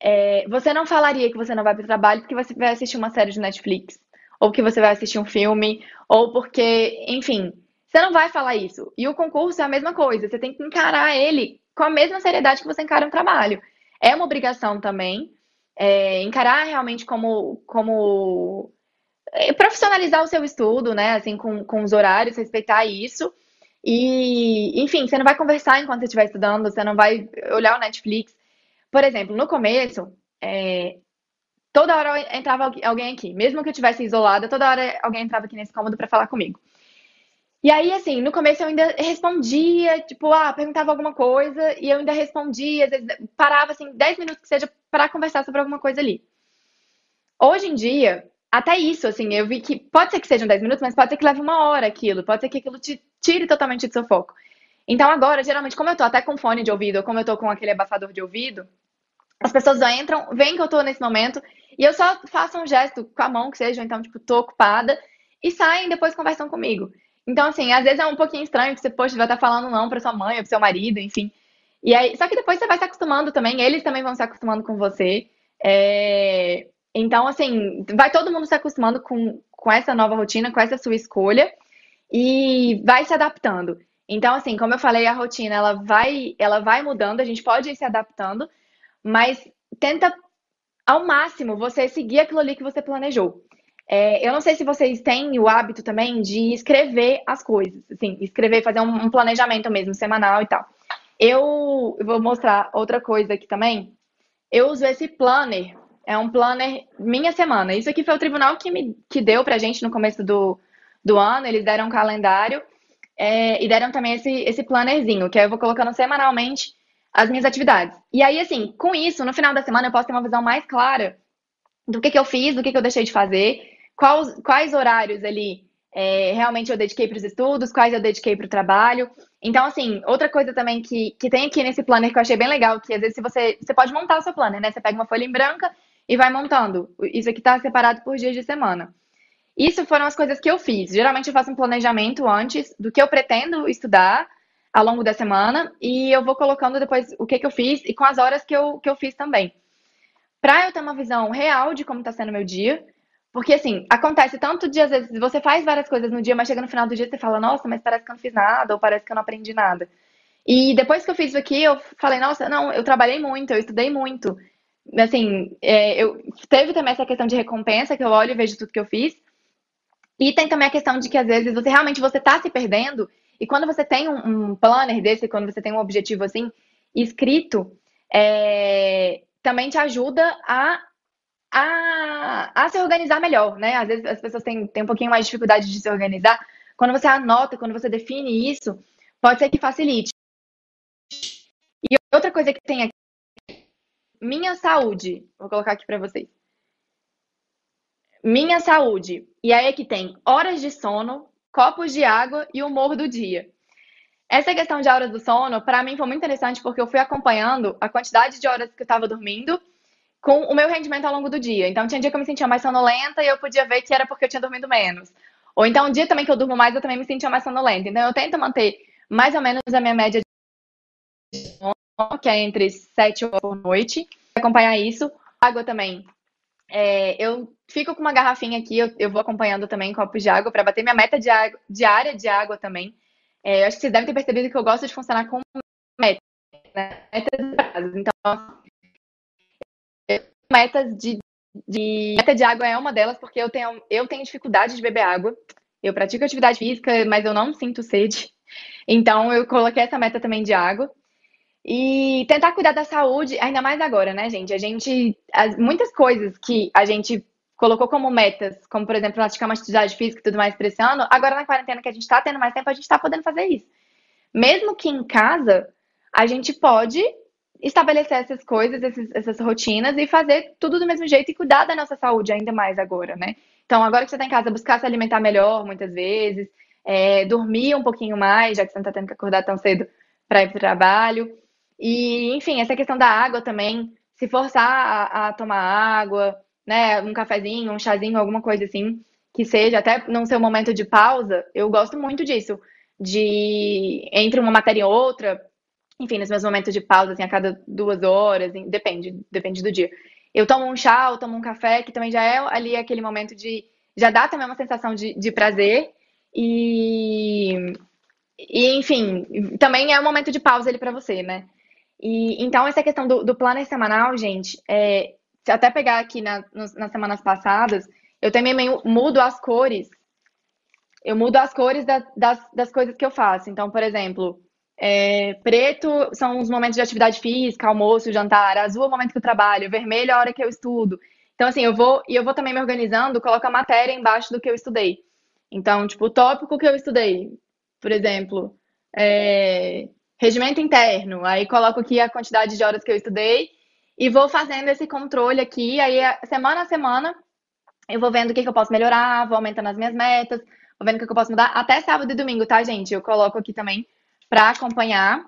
é, você não falaria que você não vai para o trabalho porque você vai assistir uma série de Netflix, ou que você vai assistir um filme, ou porque, enfim, você não vai falar isso. E o concurso é a mesma coisa, você tem que encarar ele com a mesma seriedade que você encara um trabalho. É uma obrigação também, é, encarar realmente como, como profissionalizar o seu estudo, né? Assim, com, com os horários, respeitar isso. E, enfim, você não vai conversar enquanto você estiver estudando, você não vai olhar o Netflix. Por exemplo, no começo, é, toda hora entrava alguém aqui. Mesmo que eu estivesse isolada, toda hora alguém entrava aqui nesse cômodo para falar comigo. E aí, assim, no começo eu ainda respondia, tipo, ah, perguntava alguma coisa, e eu ainda respondia, às vezes parava, assim, 10 minutos que seja para conversar sobre alguma coisa ali. Hoje em dia, até isso, assim, eu vi que pode ser que sejam 10 minutos, mas pode ser que leve uma hora aquilo, pode ser que aquilo te tire totalmente do seu foco. Então agora, geralmente, como eu tô até com fone de ouvido, ou como eu tô com aquele abafador de ouvido, as pessoas entram, veem que eu tô nesse momento, e eu só faço um gesto com a mão, que seja, então, tipo, tô ocupada, e saem depois conversam comigo. Então, assim, às vezes é um pouquinho estranho que você, poxa, vai estar falando não pra sua mãe ou pro seu marido, enfim. E aí, só que depois você vai se acostumando também, eles também vão se acostumando com você. É... Então, assim, vai todo mundo se acostumando com, com essa nova rotina, com essa sua escolha, e vai se adaptando. Então, assim, como eu falei, a rotina ela vai, ela vai mudando, a gente pode ir se adaptando, mas tenta ao máximo você seguir aquilo ali que você planejou. É, eu não sei se vocês têm o hábito também de escrever as coisas, assim, escrever, fazer um, um planejamento mesmo, semanal e tal. Eu, eu vou mostrar outra coisa aqui também. Eu uso esse planner, é um planner minha semana. Isso aqui foi o tribunal que me que deu pra gente no começo do, do ano, eles deram um calendário é, e deram também esse, esse plannerzinho, que eu vou colocando semanalmente as minhas atividades. E aí, assim, com isso, no final da semana eu posso ter uma visão mais clara do que, que eu fiz, do que, que eu deixei de fazer, quais, quais horários ali é, realmente eu dediquei para os estudos, quais eu dediquei para o trabalho. Então, assim, outra coisa também que, que tem aqui nesse planner que eu achei bem legal, que às vezes você, você pode montar o seu planner, né? Você pega uma folha em branca e vai montando. Isso aqui está separado por dias de semana. Isso foram as coisas que eu fiz. Geralmente eu faço um planejamento antes do que eu pretendo estudar ao longo da semana e eu vou colocando depois o que, que eu fiz e com as horas que eu, que eu fiz também. Para eu ter uma visão real de como está sendo meu dia, porque assim, acontece tanto de às vezes você faz várias coisas no dia, mas chega no final do dia você fala, nossa, mas parece que eu não fiz nada, ou parece que eu não aprendi nada. E depois que eu fiz isso aqui, eu falei, nossa, não, eu trabalhei muito, eu estudei muito. Assim, é, eu teve também essa questão de recompensa, que eu olho e vejo tudo que eu fiz. E tem também a questão de que às vezes você realmente você está se perdendo e quando você tem um, um, planner desse, quando você tem um objetivo assim escrito, é, também te ajuda a, a, a, se organizar melhor, né? Às vezes as pessoas têm, têm um pouquinho mais de dificuldade de se organizar. Quando você anota, quando você define isso, pode ser que facilite. E outra coisa que tem aqui, minha saúde, vou colocar aqui para vocês. Minha saúde. E aí aqui tem horas de sono, copos de água e humor do dia. Essa questão de horas do sono, para mim foi muito interessante porque eu fui acompanhando a quantidade de horas que eu estava dormindo com o meu rendimento ao longo do dia. Então tinha dia que eu me sentia mais sonolenta e eu podia ver que era porque eu tinha dormido menos. Ou então um dia também que eu durmo mais, eu também me sentia mais sonolenta. Então eu tento manter mais ou menos a minha média que é entre 7 e 8 por noite. Acompanhar isso. Água também. É, eu fico com uma garrafinha aqui, eu, eu vou acompanhando também copos de água para bater minha meta de água, diária de água também. É, eu acho que vocês devem ter percebido que eu gosto de funcionar com metas, né? metas de. Então, metas de, de meta de água é uma delas porque eu tenho eu tenho dificuldade de beber água. Eu pratico atividade física, mas eu não sinto sede. Então eu coloquei essa meta também de água. E tentar cuidar da saúde, ainda mais agora, né, gente? A gente. As, muitas coisas que a gente colocou como metas, como por exemplo, praticar uma atividade física e tudo mais para esse ano, agora na quarentena que a gente está tendo mais tempo, a gente está podendo fazer isso. Mesmo que em casa, a gente pode estabelecer essas coisas, esses, essas rotinas e fazer tudo do mesmo jeito e cuidar da nossa saúde ainda mais agora, né? Então, agora que você está em casa, buscar se alimentar melhor muitas vezes, é, dormir um pouquinho mais, já que você não está tendo que acordar tão cedo para ir para o trabalho. E, enfim, essa questão da água também, se forçar a, a, tomar água, né, um cafezinho, um chazinho, alguma coisa assim, que seja, até não ser um momento de pausa, eu gosto muito disso, de entre uma matéria e outra, enfim, nos meus momentos de pausa, assim, a cada duas horas, depende, depende do dia. Eu tomo um chá, eu tomo um café, que também já é ali aquele momento de, já dá também uma sensação de, de prazer, e, e, enfim, também é um momento de pausa ali para você, né? E, então, essa questão do, do planner semanal, gente, é, se até pegar aqui na, nos, nas semanas passadas, eu também mudo as cores. Eu mudo as cores da, das, das coisas que eu faço. Então, por exemplo, é, preto são os momentos de atividade física, almoço, jantar. Azul é o momento que eu trabalho. Vermelho é a hora que eu estudo. Então, assim, eu vou e eu vou também me organizando, coloco a matéria embaixo do que eu estudei. Então, tipo, o tópico que eu estudei, por exemplo, é, regimento interno, aí coloco aqui a quantidade de horas que eu estudei e vou fazendo esse controle aqui, aí semana a semana eu vou vendo o que, que eu posso melhorar, vou aumentando as minhas metas, vou vendo o que, que eu posso mudar. Até sábado e domingo, tá, gente? Eu coloco aqui também pra acompanhar.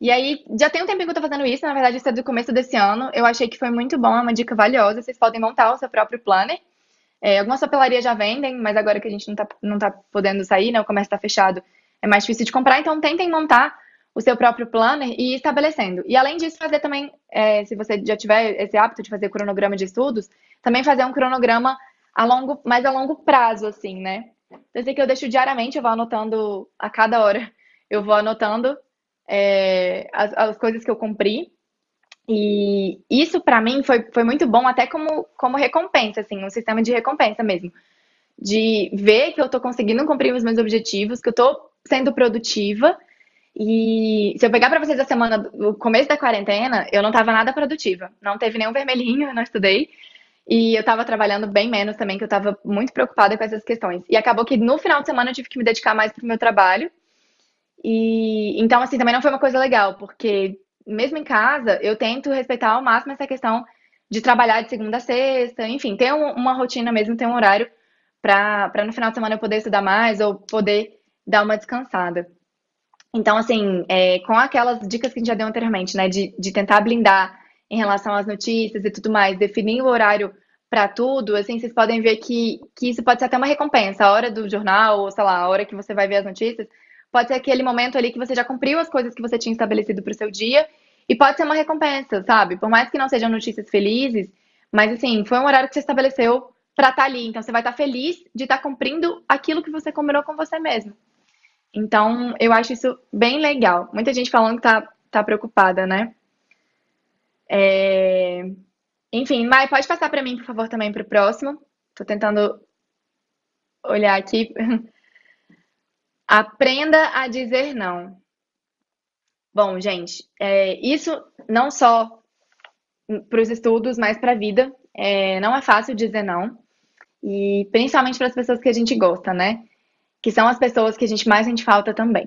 E aí, já tem um tempinho que eu tô fazendo isso, na verdade, isso é do começo desse ano. Eu achei que foi muito bom, é uma dica valiosa. Vocês podem montar o seu próprio planner. É, algumas papelarias já vendem, mas agora que a gente não tá, não tá podendo sair, né? O comércio tá fechado, é mais difícil de comprar, então tentem montar o seu próprio planner e ir estabelecendo. E além disso, fazer também, é, se você já tiver esse hábito de fazer cronograma de estudos, também fazer um cronograma a longo, mais a longo prazo, assim, né? Então, esse aqui eu deixo diariamente, eu vou anotando a cada hora, eu vou anotando é, as, as coisas que eu cumpri. E isso para mim foi, foi muito bom, até como, como recompensa, assim, um sistema de recompensa mesmo. De ver que eu tô conseguindo cumprir os meus objetivos, que eu tô sendo produtiva. E se eu pegar para vocês a semana, o começo da quarentena, eu não tava nada produtiva. Não teve nenhum vermelhinho, eu não estudei. E eu tava trabalhando bem menos também, que eu tava muito preocupada com essas questões. E acabou que no final de semana eu tive que me dedicar mais pro meu trabalho. E então, assim, também não foi uma coisa legal, porque mesmo em casa, eu tento respeitar ao máximo essa questão de trabalhar de segunda a sexta, enfim, ter um, uma rotina mesmo, ter um horário para no final de semana eu poder estudar mais ou poder dar uma descansada. Então, assim, é, com aquelas dicas que a gente já deu anteriormente, né, de, de tentar blindar em relação às notícias e tudo mais, definir o horário para tudo, assim, vocês podem ver que, que isso pode ser até uma recompensa. A hora do jornal, ou sei lá, a hora que você vai ver as notícias, pode ser aquele momento ali que você já cumpriu as coisas que você tinha estabelecido para o seu dia e pode ser uma recompensa, sabe? Por mais que não sejam notícias felizes, mas assim, foi um horário que você estabeleceu para estar tá ali. Então você vai estar tá feliz de estar tá cumprindo aquilo que você combinou com você mesmo. Então, eu acho isso bem legal. Muita gente falando que tá, tá preocupada, né? É... Enfim, Mai, pode passar para mim, por favor, também para o próximo. Tô tentando olhar aqui. Aprenda a dizer não. Bom, gente, é, isso não só para os estudos, mas para a vida. É, não é fácil dizer não. E principalmente para as pessoas que a gente gosta, né? Que são as pessoas que a gente mais sente falta também.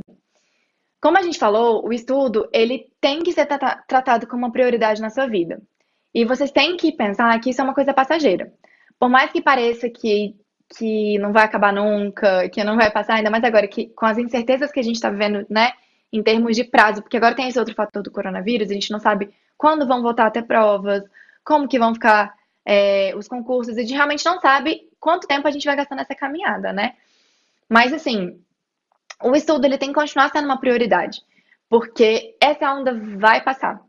Como a gente falou, o estudo ele tem que ser tratado como uma prioridade na sua vida. E vocês têm que pensar que isso é uma coisa passageira. Por mais que pareça que, que não vai acabar nunca, que não vai passar, ainda mais agora que com as incertezas que a gente está vivendo, né, em termos de prazo, porque agora tem esse outro fator do coronavírus, a gente não sabe quando vão voltar a ter provas, como que vão ficar é, os concursos, a gente realmente não sabe quanto tempo a gente vai gastar nessa caminhada, né? Mas assim, o estudo ele tem que continuar sendo uma prioridade, porque essa onda vai passar.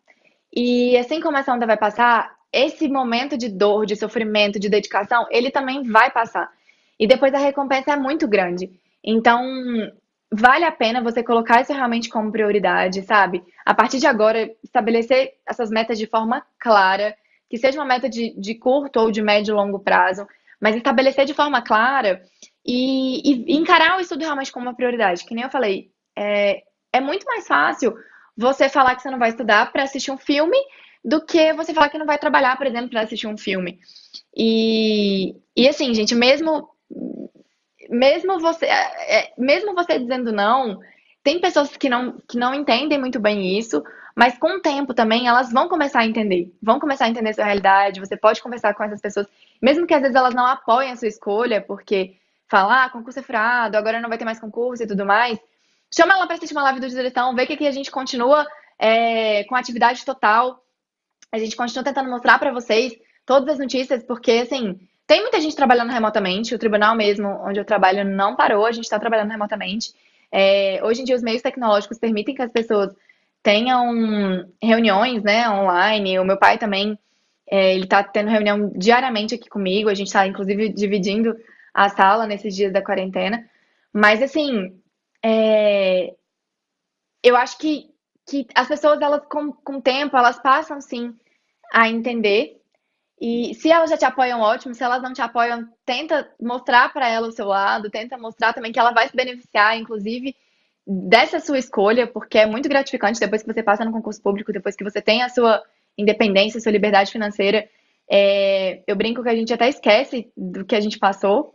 E assim como essa onda vai passar, esse momento de dor, de sofrimento, de dedicação, ele também vai passar. E depois a recompensa é muito grande. Então, vale a pena você colocar isso realmente como prioridade, sabe? A partir de agora, estabelecer essas metas de forma clara, que seja uma meta de, de curto ou de médio e longo prazo, mas estabelecer de forma clara e, e, encarar o estudo realmente como uma prioridade. Que nem eu falei, é, é muito mais fácil você falar que você não vai estudar para assistir um filme do que você falar que não vai trabalhar, por exemplo, para assistir um filme. E, e assim, gente, mesmo mesmo você é, é, mesmo você dizendo não, tem pessoas que não que não entendem muito bem isso, mas com o tempo também elas vão começar a entender, vão começar a entender a sua realidade. Você pode conversar com essas pessoas, mesmo que às vezes elas não apoiem a sua escolha, porque falar, ah, concurso é furado, agora não vai ter mais concurso e tudo mais. Chama ela para assistir uma live do direção, vê que aqui a gente continua é, com atividade total. A gente continua tentando mostrar para vocês todas as notícias, porque, assim, tem muita gente trabalhando remotamente. O tribunal mesmo, onde eu trabalho, não parou. A gente está trabalhando remotamente. É, hoje em dia, os meios tecnológicos permitem que as pessoas tenham reuniões, né, online. O meu pai também, é, ele está tendo reunião diariamente aqui comigo. A gente está, inclusive, dividindo a sala nesses dias da quarentena. Mas, assim, é... eu acho que, que as pessoas, elas, com, com o tempo, elas passam, sim, a entender. E se elas já te apoiam, ótimo. Se elas não te apoiam, tenta mostrar para ela o seu lado, tenta mostrar também que ela vai se beneficiar, inclusive, dessa sua escolha, porque é muito gratificante depois que você passa no concurso público, depois que você tem a sua independência, sua liberdade financeira. É, eu brinco que a gente até esquece do que a gente passou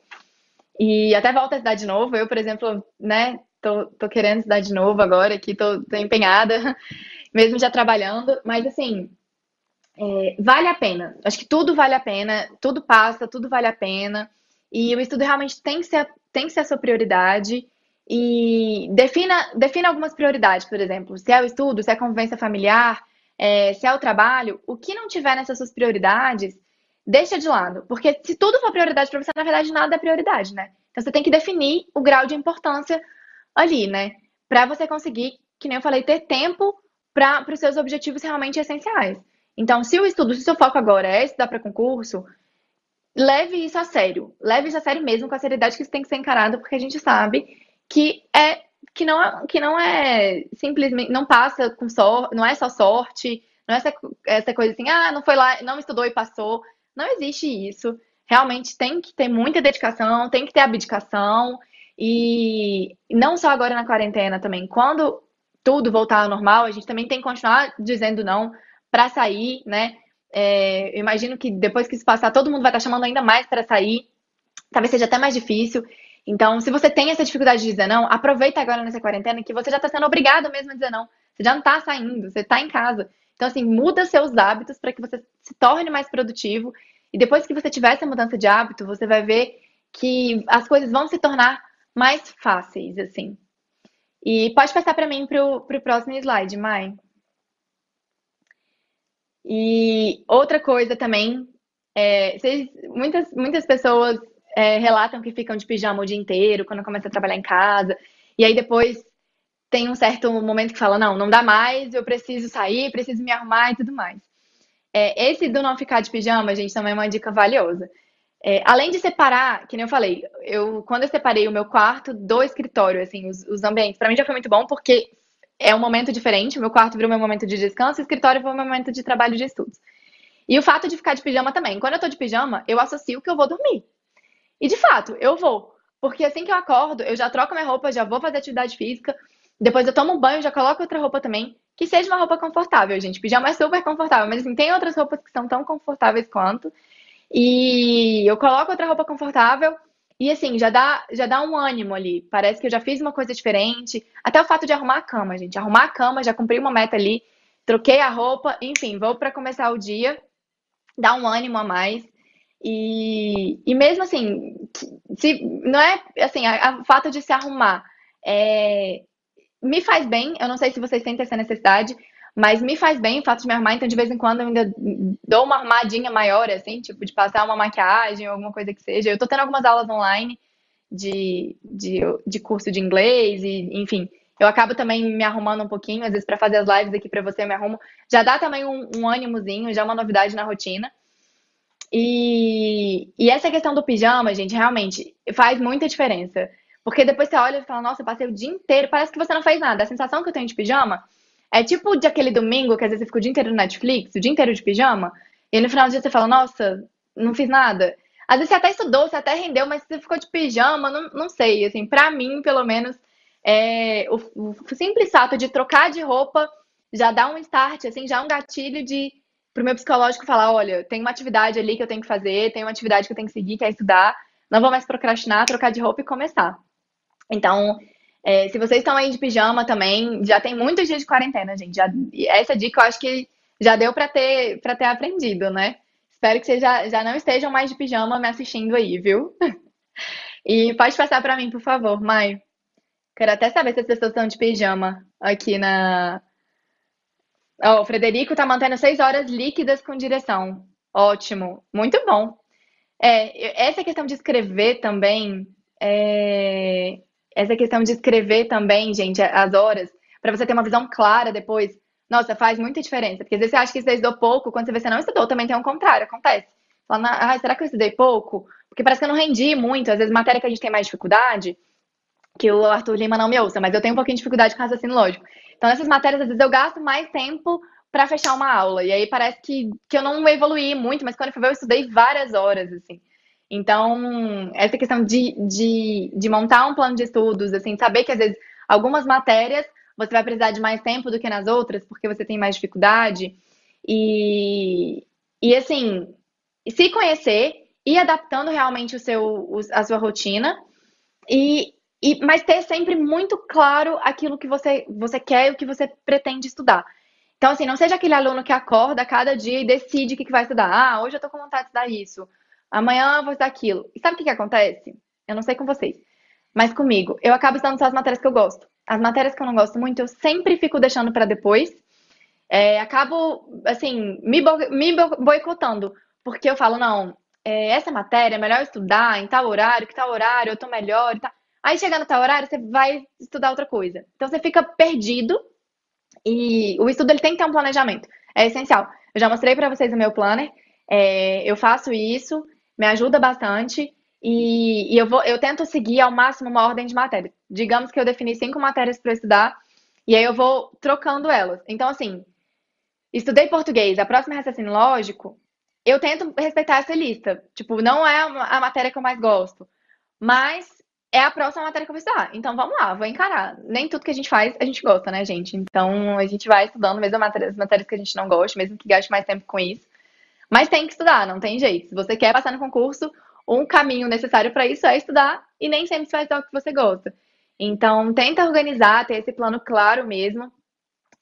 e até volta a estudar de novo. Eu, por exemplo, né, tô, tô querendo estudar de novo agora aqui, tô, tô empenhada, mesmo já trabalhando. Mas, assim, é, vale a pena. Acho que tudo vale a pena, tudo passa, tudo vale a pena. E o estudo realmente tem que ser, tem que ser a sua prioridade. E defina, defina algumas prioridades, por exemplo, se é o estudo, se é a convivência familiar, é, se é o trabalho, o que não tiver nessas suas prioridades, deixa de lado. Porque se tudo for prioridade para você, na verdade, nada é prioridade, né? Então você tem que definir o grau de importância ali, né? Para você conseguir, que nem eu falei, ter tempo para os seus objetivos realmente essenciais. Então, se o estudo, se o seu foco agora é estudar para concurso, leve isso a sério. Leve isso a sério mesmo, com a seriedade que isso tem que ser encarado, porque a gente sabe que é que não é, que não é simplesmente não passa com sorte, não é só sorte, não é essa, essa coisa assim, ah, não foi lá, não estudou e passou. Não existe isso. Realmente tem que ter muita dedicação, tem que ter abdicação e não só agora na quarentena também. Quando tudo voltar ao normal, a gente também tem que continuar dizendo não para sair, né? É, eu imagino que depois que isso passar, todo mundo vai estar chamando ainda mais para sair. Talvez seja até mais difícil. Então, se você tem essa dificuldade de dizer não, aproveita agora nessa quarentena que você já está sendo obrigado mesmo a dizer não. Você já não está saindo, você está em casa. Então, assim, muda seus hábitos para que você se torne mais produtivo. E depois que você tiver essa mudança de hábito, você vai ver que as coisas vão se tornar mais fáceis, assim. E pode passar para mim para o próximo slide, Mai. E outra coisa também, é, vocês, muitas, muitas pessoas é, relatam que ficam de pijama o dia inteiro quando começam a trabalhar em casa. E aí depois tem um certo momento que fala, não, não dá mais, eu preciso sair, preciso me arrumar e tudo mais. É, esse do não ficar de pijama, gente, também é uma dica valiosa. É, além de separar, que nem eu falei, eu quando eu separei o meu quarto do escritório, assim, os, os ambientes, para mim já foi muito bom porque é um momento diferente. O meu quarto virou meu momento de descanso, o escritório foi meu momento de trabalho de estudos. E o fato de ficar de pijama também. Quando eu tô de pijama, eu associo que eu vou dormir. E de fato, eu vou. Porque assim que eu acordo, eu já troco minha roupa, já vou fazer atividade física. Depois eu tomo um banho, já coloco outra roupa também. Que seja uma roupa confortável, gente. Pijama é super confortável, mas assim, tem outras roupas que são tão confortáveis quanto. E eu coloco outra roupa confortável e assim, já dá, já dá um ânimo ali. Parece que eu já fiz uma coisa diferente. Até o fato de arrumar a cama, gente. Arrumar a cama, já cumpri uma meta ali. Troquei a roupa, enfim, vou para começar o dia. Dá um ânimo a mais. E, e mesmo assim, se, não é assim, o fato de se arrumar é, me faz bem. Eu não sei se vocês sentem essa necessidade, mas me faz bem o fato de me arrumar, então de vez em quando eu ainda dou uma armadinha maior, assim, tipo, de passar uma maquiagem alguma coisa que seja. Eu tô tendo algumas aulas online de, de, de curso de inglês e, enfim, eu acabo também me arrumando um pouquinho, às vezes para fazer as lives aqui para você eu me arrumo. Já dá também um, um ânimozinho, já é uma novidade na rotina. E, e essa questão do pijama, gente, realmente faz muita diferença. Porque depois você olha e fala, nossa, passei o dia inteiro, parece que você não fez nada. A sensação que eu tenho de pijama é tipo de aquele domingo que às vezes você fica o dia inteiro no Netflix, o dia inteiro de pijama, e no final do dia você fala, nossa, não fiz nada. Às vezes você até estudou, você até rendeu, mas você ficou de pijama, não, não sei, assim, pra mim, pelo menos, é, o, o simples fato de trocar de roupa já dá um start, assim, já é um gatilho de pro meu psicológico falar, olha, tem uma atividade ali que eu tenho que fazer, tem uma atividade que eu tenho que seguir, que é estudar, não vou mais procrastinar, trocar de roupa e começar. Então, é, se vocês estão aí de pijama também, já tem muitos dias de quarentena, gente. Já, essa dica eu acho que já deu para ter, para ter aprendido, né? Espero que vocês já, já não estejam mais de pijama me assistindo aí, viu? E pode passar para mim, por favor, Maio. Quero até saber se as pessoas estão de pijama aqui na. Oh, o Frederico está mantendo seis horas líquidas com direção. Ótimo, muito bom. É, essa questão de escrever também é, essa questão de escrever também, gente, as horas, para você ter uma visão clara depois, nossa, faz muita diferença. Porque às vezes você acha que você estudou pouco, quando você vê que você não estudou, também tem um contrário, acontece. Fala, ah, será que eu estudei pouco? Porque parece que eu não rendi muito. Às vezes, matéria que a gente tem mais dificuldade, que o Arthur Lima não me ouça, mas eu tenho um pouquinho de dificuldade com raciocínio lógico. Então, nessas matérias, às vezes eu gasto mais tempo para fechar uma aula. E aí parece que, que eu não evoluí muito, mas quando eu fui ver, eu estudei várias horas, assim. Então, essa questão de, de, de montar um plano de estudos, assim, saber que às vezes algumas matérias você vai precisar de mais tempo do que nas outras, porque você tem mais dificuldade. E, e assim, se conhecer e adaptando realmente o seu, a sua rotina, e, e, mas ter sempre muito claro aquilo que você, você quer e o que você pretende estudar. Então, assim, não seja aquele aluno que acorda cada dia e decide o que vai estudar. Ah, hoje eu tô com vontade de estudar isso. Amanhã eu vou estudar aquilo. E sabe o que que acontece? Eu não sei com vocês, mas comigo, eu acabo estudando só as matérias que eu gosto. As matérias que eu não gosto muito, eu sempre fico deixando para depois. É, acabo, assim, me, me boicotando. Porque eu falo, não, é, essa matéria é melhor estudar em tal horário, que tal horário eu tô melhor e tal. Aí chegando tal horário, você vai estudar outra coisa. Então você fica perdido e o estudo ele tem que ter um planejamento. É essencial. Eu já mostrei para vocês o meu planner. É, eu faço isso, me ajuda bastante. E, e, eu, vou, eu tento seguir ao máximo uma ordem de matérias. Digamos que eu defini cinco matérias para estudar, e aí eu vou trocando elas. Então, assim, estudei português, a próxima é raciocínio lógico, eu tento respeitar essa lista. Tipo, não é a matéria que eu mais gosto, mas é a próxima matéria que eu vou estudar. Então vamos lá, vou encarar. Nem tudo que a gente faz a gente gosta, né, gente? Então a gente vai estudando mesmo as matérias que a gente não gosta, mesmo que gaste mais tempo com isso. Mas tem que estudar, não tem jeito. Se você quer passar no concurso, um caminho necessário para isso é estudar e nem sempre você estudar o que você gosta. Então tenta organizar, ter esse plano claro mesmo.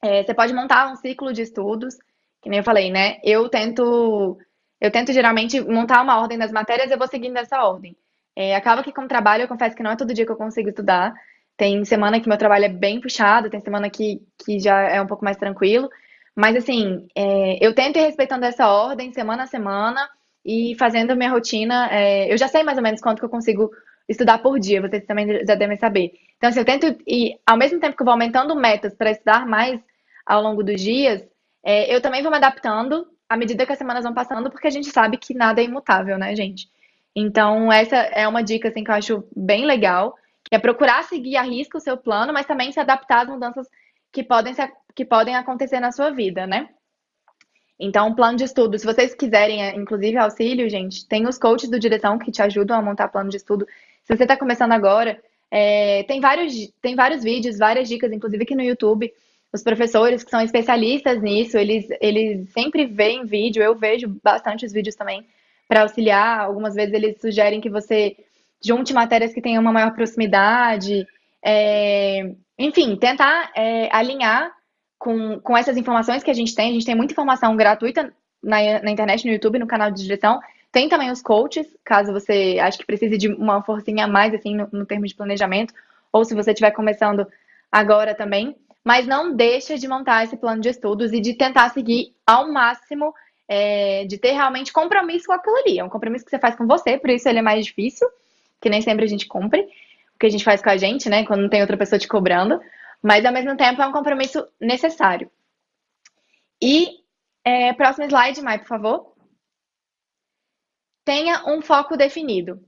É, você pode montar um ciclo de estudos, que nem eu falei, né? Eu tento, eu tento geralmente montar uma ordem das matérias e eu vou seguindo essa ordem. É, acaba que com trabalho, eu confesso que não é todo dia que eu consigo estudar. Tem semana que meu trabalho é bem puxado, tem semana que, que já é um pouco mais tranquilo. Mas, assim, é, eu tento ir respeitando essa ordem semana a semana e fazendo minha rotina. É, eu já sei mais ou menos quanto que eu consigo estudar por dia, vocês também já devem saber. Então, assim, eu tento e ao mesmo tempo que eu vou aumentando metas para estudar mais ao longo dos dias, é, eu também vou me adaptando à medida que as semanas vão passando, porque a gente sabe que nada é imutável, né, gente? Então, essa é uma dica assim, que eu acho bem legal, que é procurar seguir a risco o seu plano, mas também se adaptar às mudanças que podem, se, que podem acontecer na sua vida, né? Então, plano de estudo, se vocês quiserem, é, inclusive, auxílio, gente, tem os coaches do direção que te ajudam a montar plano de estudo. Se você está começando agora, é, tem, vários, tem vários vídeos, várias dicas, inclusive aqui no YouTube. Os professores que são especialistas nisso, eles, eles sempre veem vídeo, eu vejo bastante os vídeos também para auxiliar. Algumas vezes eles sugerem que você junte matérias que tenham uma maior proximidade. É, enfim, tentar é, alinhar com, com essas informações que a gente tem. A gente tem muita informação gratuita na, na internet, no YouTube, no canal de direção. Tem também os coaches, caso você ache que precise de uma forcinha a mais, assim, no, no termo de planejamento, ou se você estiver começando agora também. Mas não deixa de montar esse plano de estudos e de tentar seguir ao máximo é, de ter realmente compromisso com aquilo ali. É um compromisso que você faz com você, por isso ele é mais difícil, que nem sempre a gente cumpre o que a gente faz com a gente, né? Quando não tem outra pessoa te cobrando. Mas ao mesmo tempo é um compromisso necessário. E é, próximo slide, Mai, por favor. Tenha um foco definido.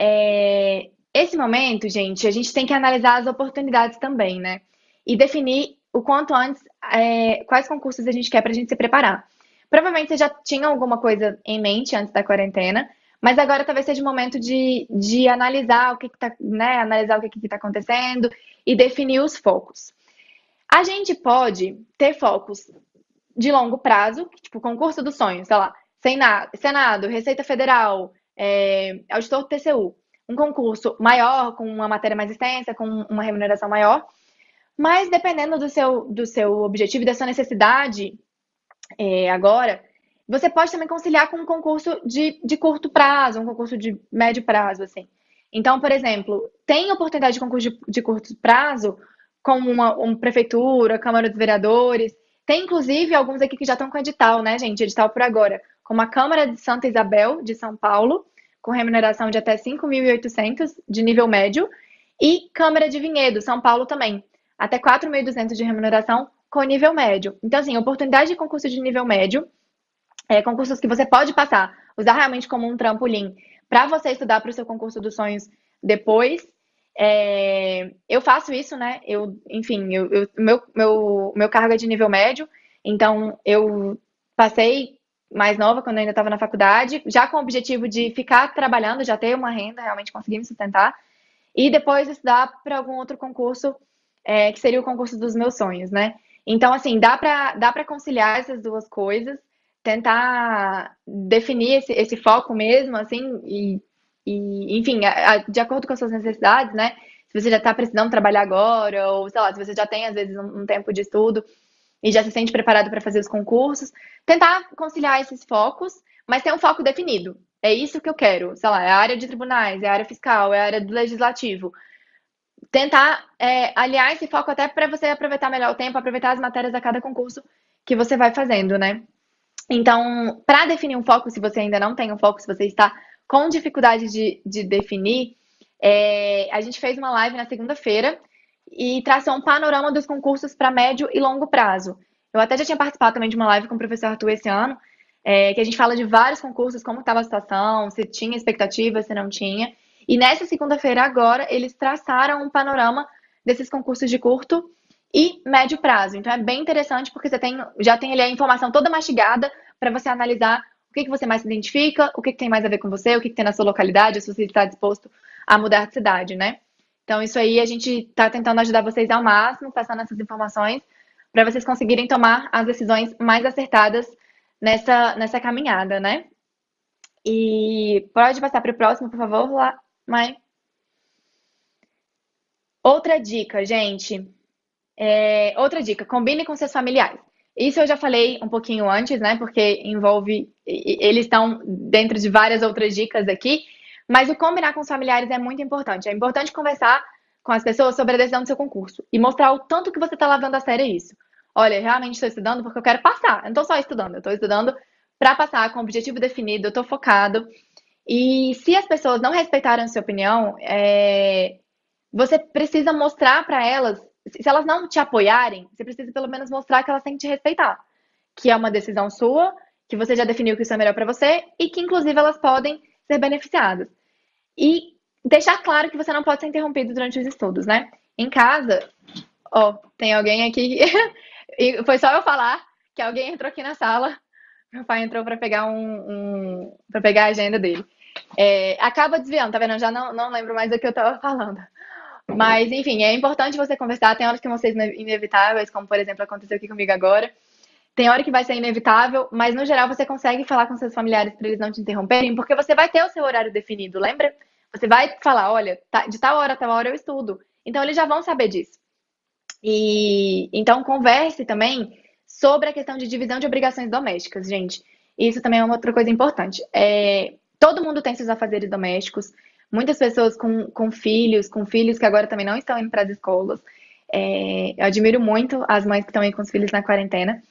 É, esse momento, gente, a gente tem que analisar as oportunidades também, né? E definir o quanto antes é, quais concursos a gente quer para a gente se preparar. Provavelmente você já tinha alguma coisa em mente antes da quarentena, mas agora talvez seja o momento de, de analisar o que está né, analisar o que está acontecendo e definir os focos. A gente pode ter focos de longo prazo, tipo concurso dos sonhos, sei lá, Senado, Receita Federal, é, auditor do TCU, um concurso maior, com uma matéria mais extensa, com uma remuneração maior. Mas dependendo do seu, do seu objetivo e da sua necessidade, é, agora, você pode também conciliar com um concurso de, de curto prazo, um concurso de médio prazo, assim. Então, por exemplo, tem oportunidade de concurso de, de curto prazo, como uma, uma, prefeitura, Câmara dos Vereadores. Tem, inclusive, alguns aqui que já estão com edital, né, gente? Edital por agora. Como a Câmara de Santa Isabel, de São Paulo, com remuneração de até 5.800 de nível médio. E Câmara de Vinhedo, São Paulo também. Até 4.200 de remuneração com nível médio. Então, assim, oportunidade de concurso de nível médio, é, concursos que você pode passar, usar realmente como um trampolim para você estudar para o seu concurso dos sonhos depois. É, eu faço isso, né? Eu, enfim, eu, eu, meu, meu, meu cargo é de nível médio, então eu passei mais nova quando eu ainda estava na faculdade, já com o objetivo de ficar trabalhando, já ter uma renda, realmente conseguir me sustentar, e depois estudar para algum outro concurso, é, que seria o concurso dos meus sonhos, né? Então, assim, dá para dá conciliar essas duas coisas, tentar definir esse, esse foco mesmo, assim, e, e enfim, a, a, de acordo com as suas necessidades, né? Se você já está precisando trabalhar agora, ou sei lá, se você já tem, às vezes, um, um tempo de estudo, e já se sente preparado para fazer os concursos. Tentar conciliar esses focos, mas ter um foco definido. É isso que eu quero. Sei lá, é a área de tribunais, é a área fiscal, é a área do legislativo. Tentar é, aliar esse foco até para você aproveitar melhor o tempo, aproveitar as matérias a cada concurso que você vai fazendo, né? Então, para definir um foco, se você ainda não tem um foco, se você está com dificuldade de, de definir, é, a gente fez uma live na segunda-feira e traçou um panorama dos concursos para médio e longo prazo. Eu até já tinha participado também de uma live com o professor Arthur esse ano, é, que a gente fala de vários concursos, como estava a situação, se tinha expectativa, se não tinha. E nessa segunda-feira agora, eles traçaram um panorama desses concursos de curto e médio prazo. Então é bem interessante porque você tem, já tem ali a informação toda mastigada para você analisar o que, que você mais se identifica, o que, que tem mais a ver com você, o que, que tem na sua localidade, se você está disposto a mudar de cidade, né? Então, isso aí a gente está tentando ajudar vocês ao máximo, passando essas informações, para vocês conseguirem tomar as decisões mais acertadas nessa, nessa caminhada, né? E pode passar para o próximo, por favor, Mai. Outra dica, gente. É, outra dica, combine com seus familiares. Isso eu já falei um pouquinho antes, né? Porque envolve. Eles estão dentro de várias outras dicas aqui. Mas o combinar com os familiares é muito importante. É importante conversar com as pessoas sobre a decisão do seu concurso e mostrar o tanto que você está levando a sério isso. Olha, realmente estou estudando porque eu quero passar. Eu não estou só estudando, eu estou estudando para passar com o objetivo definido, eu estou focado. E se as pessoas não respeitarem a sua opinião, é... você precisa mostrar para elas, se elas não te apoiarem, você precisa pelo menos mostrar que elas têm que te respeitar. Que é uma decisão sua, que você já definiu que isso é melhor para você e que, inclusive, elas podem ser beneficiadas. E deixar claro que você não pode ser interrompido durante os estudos, né? Em casa, ó, tem alguém aqui. e foi só eu falar que alguém entrou aqui na sala. Meu pai entrou para pegar um, um para pegar a agenda dele. É, acaba desviando, tá vendo? Eu já não, não lembro mais do que eu tava falando. Mas, enfim, é importante você conversar. Tem horas que vão ser inevitáveis, como por exemplo aconteceu aqui comigo agora. Tem hora que vai ser inevitável, mas no geral você consegue falar com seus familiares para eles não te interromperem, porque você vai ter o seu horário definido, lembra? Você vai falar, olha, tá, de tal hora a tal hora eu estudo. Então eles já vão saber disso. E então converse também sobre a questão de divisão de obrigações domésticas, gente. Isso também é uma outra coisa importante. É, todo mundo tem seus afazeres domésticos. Muitas pessoas com, com filhos, com filhos que agora também não estão indo para as escolas. É, eu admiro muito as mães que estão aí com os filhos na quarentena.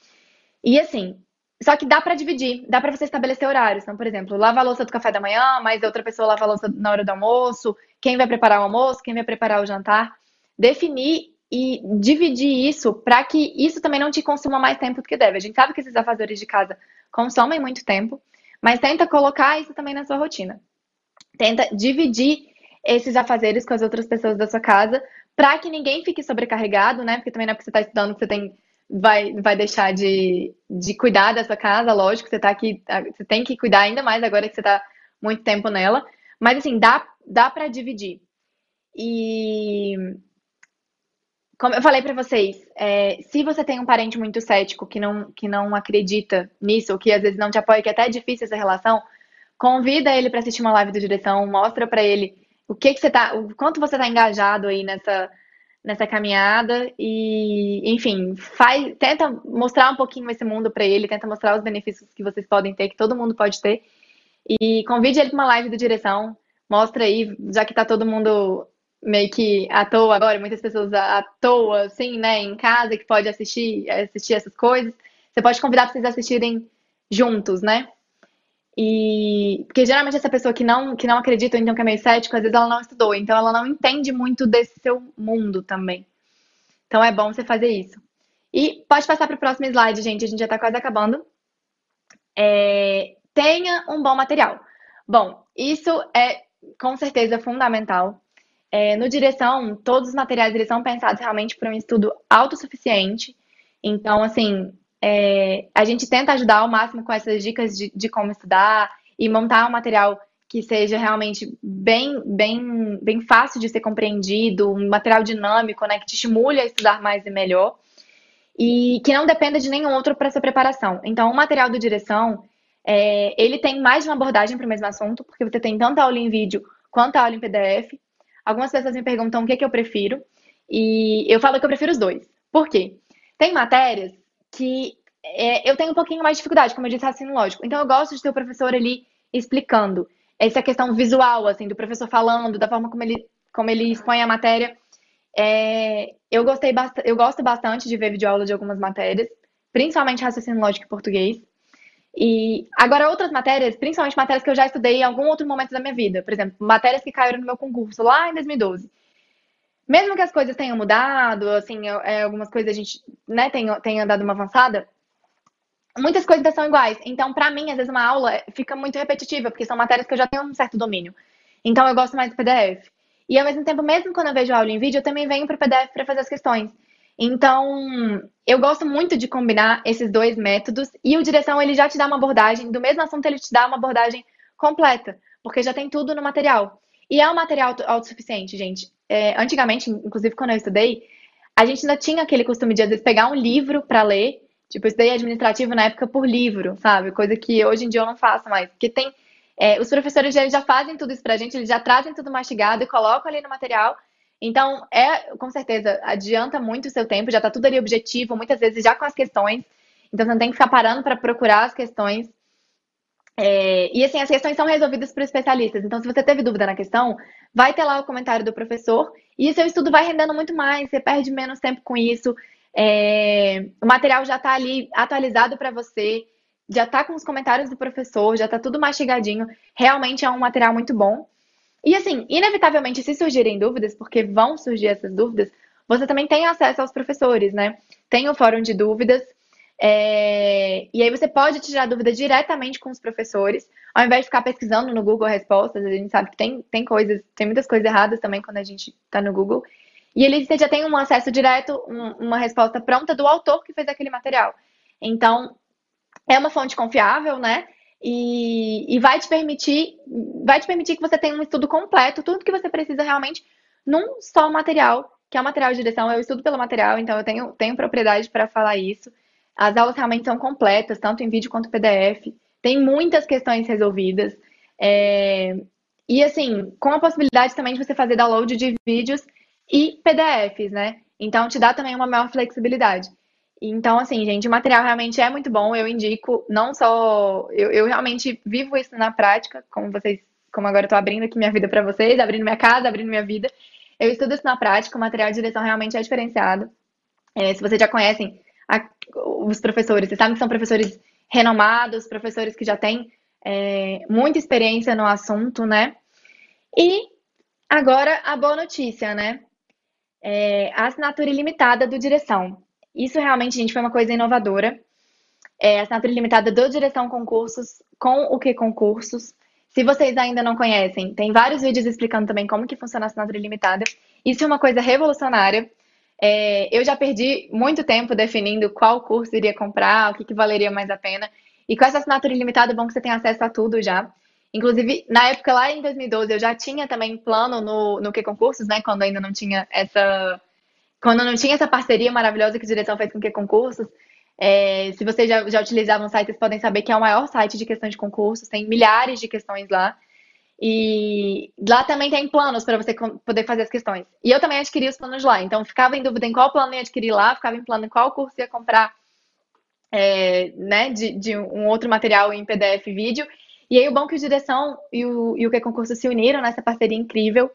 E assim, só que dá para dividir, dá para você estabelecer horários. Então, por exemplo, lava a louça do café da manhã, mas outra pessoa lava a louça na hora do almoço, quem vai preparar o almoço, quem vai preparar o jantar. Definir e dividir isso para que isso também não te consuma mais tempo do que deve. A gente sabe que esses afazeres de casa consomem muito tempo, mas tenta colocar isso também na sua rotina. Tenta dividir esses afazeres com as outras pessoas da sua casa para que ninguém fique sobrecarregado, né? Porque também não é porque você está estudando que você tem vai, vai deixar de, de cuidar dessa casa, lógico, você tá aqui, tá, você tem que cuidar ainda mais agora que você tá muito tempo nela. Mas assim, dá, dá para dividir. E como eu falei para vocês, é, se você tem um parente muito cético que não, que não acredita nisso, ou que às vezes não te apoia, que é até é difícil essa relação, convida ele para assistir uma live do direção, mostra para ele o que, que você tá, o quanto você tá engajado aí nessa nessa caminhada e, enfim, faz, tenta mostrar um pouquinho esse mundo para ele, tenta mostrar os benefícios que vocês podem ter, que todo mundo pode ter. E convide ele para uma live do direção, mostra aí, já que tá todo mundo meio que à toa agora, muitas pessoas à toa, assim, né, em casa, que pode assistir, assistir essas coisas. Você pode convidar para vocês assistirem juntos, né? E porque geralmente essa pessoa que não que não acredita, então que é meio cético, às vezes ela não estudou, então ela não entende muito desse seu mundo também. Então é bom você fazer isso. E pode passar para o próximo slide, gente. A gente já está quase acabando. É, tenha um bom material. Bom, isso é com certeza fundamental. É, no direção, todos os materiais eles são pensados realmente para um estudo autossuficiente. Então, assim, é, a gente tenta ajudar ao máximo com essas dicas de, de como estudar e montar um material que seja realmente bem, bem, bem fácil de ser compreendido, um material dinâmico, né, que te estimule a estudar mais e melhor, e que não dependa de nenhum outro para sua preparação. Então, o material do direção, é, ele tem mais de uma abordagem para o mesmo assunto, porque você tem tanto a aula em vídeo quanto a aula em PDF. Algumas pessoas me perguntam o que, é que eu prefiro, e eu falo que eu prefiro os dois. Por quê? Tem matérias que é, eu tenho um pouquinho mais de dificuldade, como eu disse, raciocínio lógico. Então eu gosto de ter o professor ali explicando. Essa questão visual, assim, do professor falando, da forma como ele, como ele expõe a matéria. É, eu gostei eu gosto bastante de ver videoaula de algumas matérias, principalmente raciocínio lógico e português. E agora outras matérias, principalmente matérias que eu já estudei em algum outro momento da minha vida, por exemplo, matérias que caíram no meu concurso lá em 2012. Mesmo que as coisas tenham mudado, assim, é, algumas coisas a gente, né, tenha, tenha dado uma avançada, muitas coisas são iguais. Então, para mim, às vezes uma aula fica muito repetitiva, porque são matérias que eu já tenho um certo domínio. Então, eu gosto mais do PDF. E ao mesmo tempo, mesmo quando eu vejo aula em vídeo, eu também venho para o PDF para fazer as questões. Então, eu gosto muito de combinar esses dois métodos e o direção ele já te dá uma abordagem, do mesmo assunto ele te dá uma abordagem completa, porque já tem tudo no material. E é um material autossuficiente, gente. É, antigamente, inclusive quando eu estudei, a gente ainda tinha aquele costume de às vezes pegar um livro para ler, tipo, eu estudei administrativo na época por livro, sabe? Coisa que hoje em dia eu não faço mais, porque tem é, os professores já fazem tudo isso pra gente, eles já trazem tudo mastigado e colocam ali no material então, é, com certeza, adianta muito o seu tempo, já está tudo ali objetivo, muitas vezes já com as questões. Então, você não tem que ficar parando para procurar as questões. É, e assim, as questões são resolvidas por especialistas. Então, se você teve dúvida na questão, vai ter lá o comentário do professor e o seu estudo vai rendendo muito mais, você perde menos tempo com isso. É, o material já está ali atualizado para você, já está com os comentários do professor, já está tudo mastigadinho. Realmente é um material muito bom. E assim, inevitavelmente, se surgirem dúvidas, porque vão surgir essas dúvidas, você também tem acesso aos professores, né? Tem o fórum de dúvidas. É... E aí você pode tirar dúvida diretamente com os professores, ao invés de ficar pesquisando no Google respostas. A gente sabe que tem, tem coisas, tem muitas coisas erradas também quando a gente está no Google. E ele você já tem um acesso direto, um, uma resposta pronta do autor que fez aquele material. Então, é uma fonte confiável, né? E, e vai te permitir, vai te permitir que você tenha um estudo completo, tudo que você precisa realmente num só material, que é o material de direção. Eu estudo pelo material, então eu tenho, tenho propriedade para falar isso. As aulas realmente são completas, tanto em vídeo quanto PDF. Tem muitas questões resolvidas. É... E assim, com a possibilidade também de você fazer download de vídeos e PDFs, né? Então te dá também uma maior flexibilidade. Então, assim, gente, o material realmente é muito bom. Eu indico, não só. Eu, eu realmente vivo isso na prática, como vocês, como agora eu tô abrindo aqui minha vida para vocês, abrindo minha casa, abrindo minha vida. Eu estudo isso na prática, o material de direção realmente é diferenciado. É, se vocês já conhecem a, os professores, vocês sabem que são professores renomados, professores que já têm é, muita experiência no assunto, né? E agora a boa notícia, né? É, a assinatura ilimitada do direção. Isso realmente, gente, foi uma coisa inovadora. É, assinatura ilimitada do Direção Concursos com o que concursos. Se vocês ainda não conhecem, tem vários vídeos explicando também como que funciona a assinatura ilimitada. Isso é uma coisa revolucionária. É, eu já perdi muito tempo definindo qual curso iria comprar, o que, que valeria mais a pena. E com essa assinatura ilimitada, é bom que você tem acesso a tudo já. Inclusive, na época lá em 2012, eu já tinha também plano no, no que concursos, né? Quando ainda não tinha essa quando não tinha essa parceria maravilhosa que a direção fez com que concursos, é, se vocês já, já utilizavam o site, vocês podem saber que é o maior site de questões de concursos, tem milhares de questões lá. E lá também tem planos para você poder fazer as questões. E eu também adquiri os planos lá. Então, ficava em dúvida em qual plano ia adquirir lá, ficava em plano em qual curso ia comprar é, né, de, de, um outro material em PDF e vídeo. E aí, o bom é que o Direção e o, e o Que Concurso se uniram nessa parceria incrível.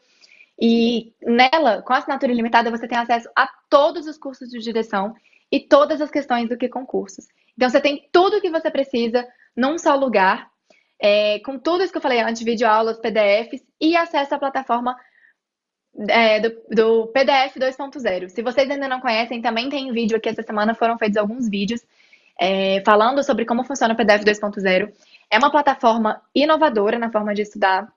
E nela, com a assinatura ilimitada, você tem acesso a todos os cursos de direção e todas as questões do que concursos. Então, você tem tudo o que você precisa num só lugar, é, com tudo isso que eu falei antes, videoaulas, PDFs e acesso à plataforma é, do, do, PDF 2.0. Se vocês ainda não conhecem, também tem vídeo aqui essa semana, foram feitos alguns vídeos é, falando sobre como funciona o PDF 2.0. É uma plataforma inovadora na forma de estudar.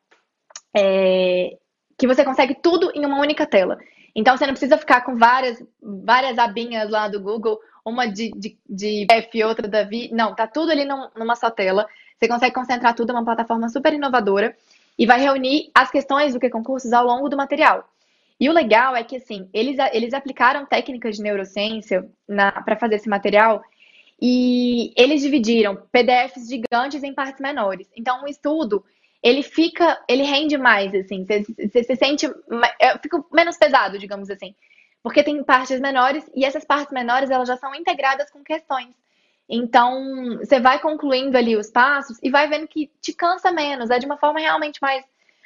É, que você consegue tudo em uma única tela. Então você não precisa ficar com várias, várias abinhas lá do Google, uma de, de, de F outra da Vi. Não, tá tudo ali num, numa só tela. Você consegue concentrar tudo, é uma plataforma super inovadora e vai reunir as questões do que concursos ao longo do material. E o legal é que, assim, eles, eles aplicaram técnicas de neurociência para fazer esse material e eles dividiram PDFs gigantes em partes menores. Então, um estudo ele fica, ele rende mais, assim, você, se sente, fica menos pesado, digamos assim. porque tem partes menores e essas partes menores elas já são integradas com questões. Então, você vai concluindo ali os passos e vai vendo que te cansa menos, é de uma forma realmente mais,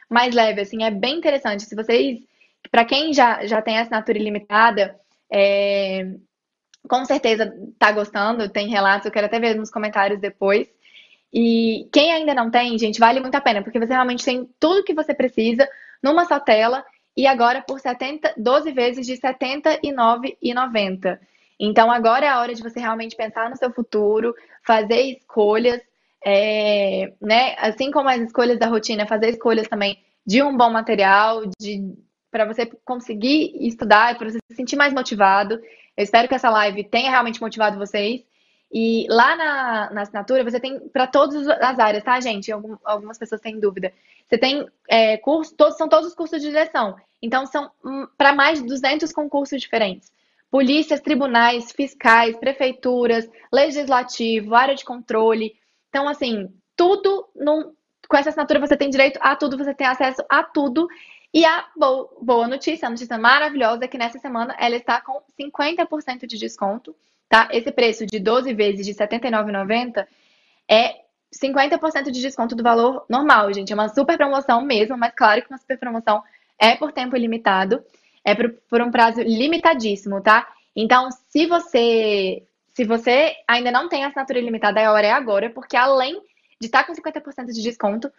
mais leve, assim, é bem interessante. Se vocês, para quem já, já tem assinatura ilimitada, é, com certeza tá gostando, tem relatos, eu quero até ver nos comentários depois. E quem ainda não tem, gente, vale muito a pena, porque você realmente tem tudo que você precisa numa só tela e agora por 70, 12 vezes de R$ 79,90. Então agora é a hora de você realmente pensar no seu futuro, fazer escolhas, é, né? Assim como as escolhas da rotina, fazer escolhas também de um bom material, de para você conseguir estudar, para você se sentir mais motivado. Eu espero que essa live tenha realmente motivado vocês. E lá na, na assinatura você tem para todas as áreas, tá, gente? Algum, algumas pessoas têm dúvida. Você tem é, curso, todos, são todos os cursos de direção. Então, são hum, para mais de 200 concursos diferentes. Polícias, tribunais, fiscais, prefeituras, legislativo, área de controle. Então, assim, tudo num, com essa assinatura você tem direito a tudo, você tem acesso a tudo. E a boa, boa notícia, a notícia maravilhosa é que nessa semana ela está com 50% de desconto, tá? Esse preço de 12 vezes de R$ 79,90 é 50% de desconto do valor normal, gente. É uma super promoção mesmo, mas claro que uma super promoção é por tempo limitado, é por, um prazo limitadíssimo, tá? Então, se você se você ainda não tem assinatura ilimitada, a hora é agora, porque além de estar com 50% de desconto,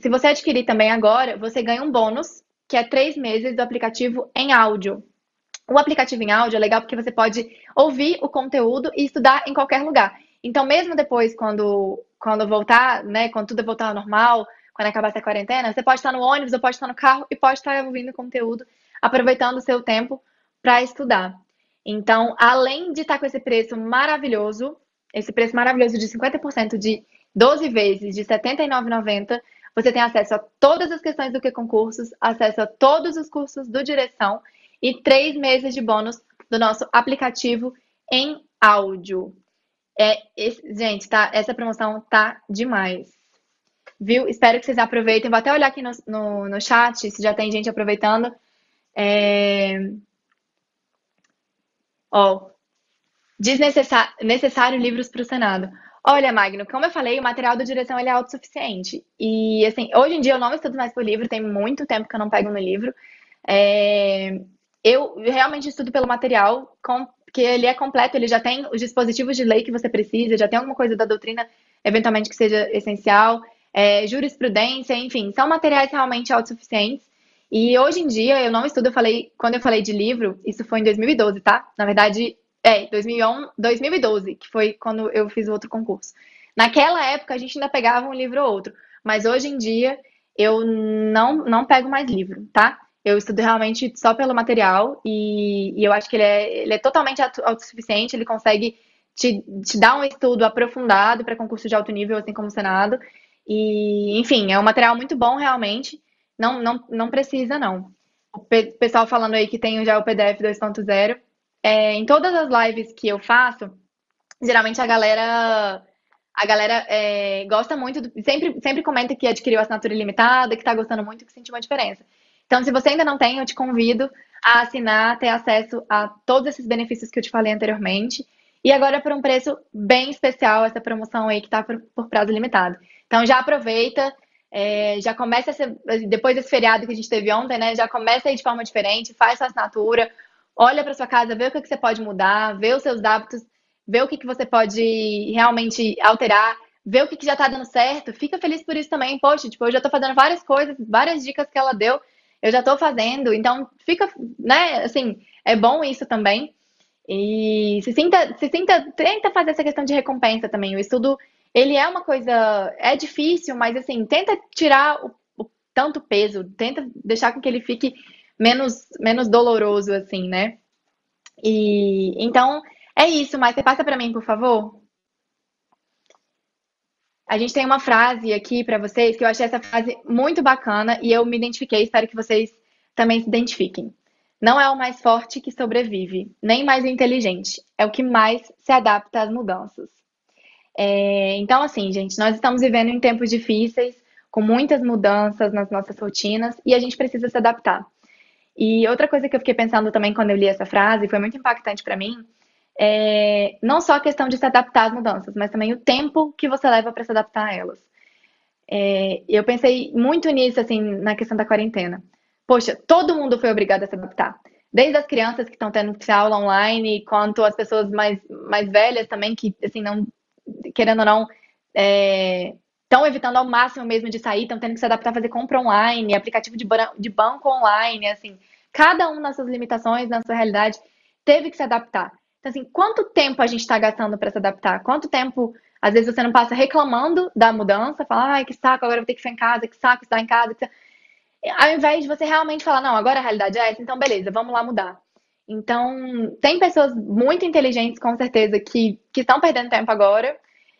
se você adquirir também agora, você ganha um bônus, que é três meses do aplicativo em áudio. O aplicativo em áudio é legal porque você pode ouvir o conteúdo e estudar em qualquer lugar. Então, mesmo depois, quando, quando voltar, né, quando tudo voltar ao normal, quando acabar essa quarentena, você pode estar no ônibus, ou pode estar no carro e pode estar ouvindo conteúdo, aproveitando o seu tempo para estudar. Então, além de estar com esse preço maravilhoso, esse preço maravilhoso de 50% de 12 vezes de R$ 79,90, você tem acesso a todas as questões do que concursos, acesso a todos os cursos do Direção e três meses de bônus do nosso aplicativo em áudio. É, esse, gente, tá? Essa promoção tá demais. Viu? Espero que vocês aproveitem. Vou até olhar aqui no, no, no chat se já tem gente aproveitando. É... Ó, desnecessário livros para o Senado. Olha, Magno, como eu falei, o material da direção ele é autossuficiente. E, assim, hoje em dia eu não estudo mais por livro, tem muito tempo que eu não pego no livro. É... Eu realmente estudo pelo material, com que ele é completo, ele já tem os dispositivos de lei que você precisa, já tem alguma coisa da doutrina, eventualmente, que seja essencial, é, jurisprudência, enfim, são materiais realmente autossuficientes. E hoje em dia, eu não estudo, eu falei, quando eu falei de livro, isso foi em 2012, tá? Na verdade, é, 2011, 2012, que foi quando eu fiz o outro concurso. Naquela época, a gente ainda pegava um livro ou outro, mas hoje em dia, eu não, não pego mais livro, tá? Eu estudo realmente só pelo material e, e eu acho que ele é, ele é totalmente autossuficiente, ele consegue te, te dar um estudo aprofundado para concurso de alto nível, assim como o Senado. E, enfim, é um material muito bom realmente. Não, não, não precisa, não. O pessoal falando aí que tem já o PDF 2.0. É, em todas as lives que eu faço, geralmente a galera a galera é, gosta muito, do, sempre, sempre comenta que adquiriu assinatura ilimitada, que está gostando muito, que sentiu uma diferença. Então, se você ainda não tem, eu te convido a assinar, ter acesso a todos esses benefícios que eu te falei anteriormente. E agora por um preço bem especial, essa promoção aí que está por, por, prazo limitado. Então já aproveita, é, já começa, depois desse feriado que a gente teve ontem, né? Já começa aí de forma diferente, faz sua assinatura, olha para sua casa, vê o que, que você pode mudar, vê os seus hábitos, vê o que, que você pode realmente alterar, vê o que, que já está dando certo, fica feliz por isso também. Poxa, tipo, eu já estou fazendo várias coisas, várias dicas que ela deu eu já estou fazendo, então fica, né, assim, é bom isso também. E se sinta, se sinta, tenta fazer essa questão de recompensa também. O estudo, ele é uma coisa, é difícil, mas assim, tenta tirar o, o tanto peso, tenta deixar com que ele fique menos, menos doloroso, assim, né? E então é isso, mas você passa para mim, por favor? A gente tem uma frase aqui para vocês que eu achei essa frase muito bacana e eu me identifiquei, espero que vocês também se identifiquem. Não é o mais forte que sobrevive, nem mais inteligente, é o que mais se adapta às mudanças. É, então, assim, gente, nós estamos vivendo em tempos difíceis, com muitas mudanças nas nossas rotinas e a gente precisa se adaptar. E outra coisa que eu fiquei pensando também quando eu li essa frase, foi muito impactante para mim, é não só a questão de se adaptar às mudanças, mas também o tempo que você leva para se adaptar a elas. É, eu pensei muito nisso, assim, na questão da quarentena. Poxa, todo mundo foi obrigado a se adaptar. Desde as crianças que estão tendo aula online, quanto as pessoas mais, mais velhas também, que, assim, não, querendo ou não, estão é, evitando ao máximo mesmo de sair, estão tendo que se adaptar a fazer compra online, aplicativo de, de banco online, assim. Cada um nas suas limitações, na sua realidade, teve que se adaptar. Então, assim, quanto tempo a gente está gastando para se adaptar? Quanto tempo às vezes você não passa reclamando da mudança, fala, ai, que saco, agora eu vou ter que ficar em casa, que saco estar em casa. Que... Ao invés de você realmente falar, não, agora a realidade é essa, então beleza, vamos lá mudar. Então, tem pessoas muito inteligentes, com certeza, que, que estão perdendo tempo agora,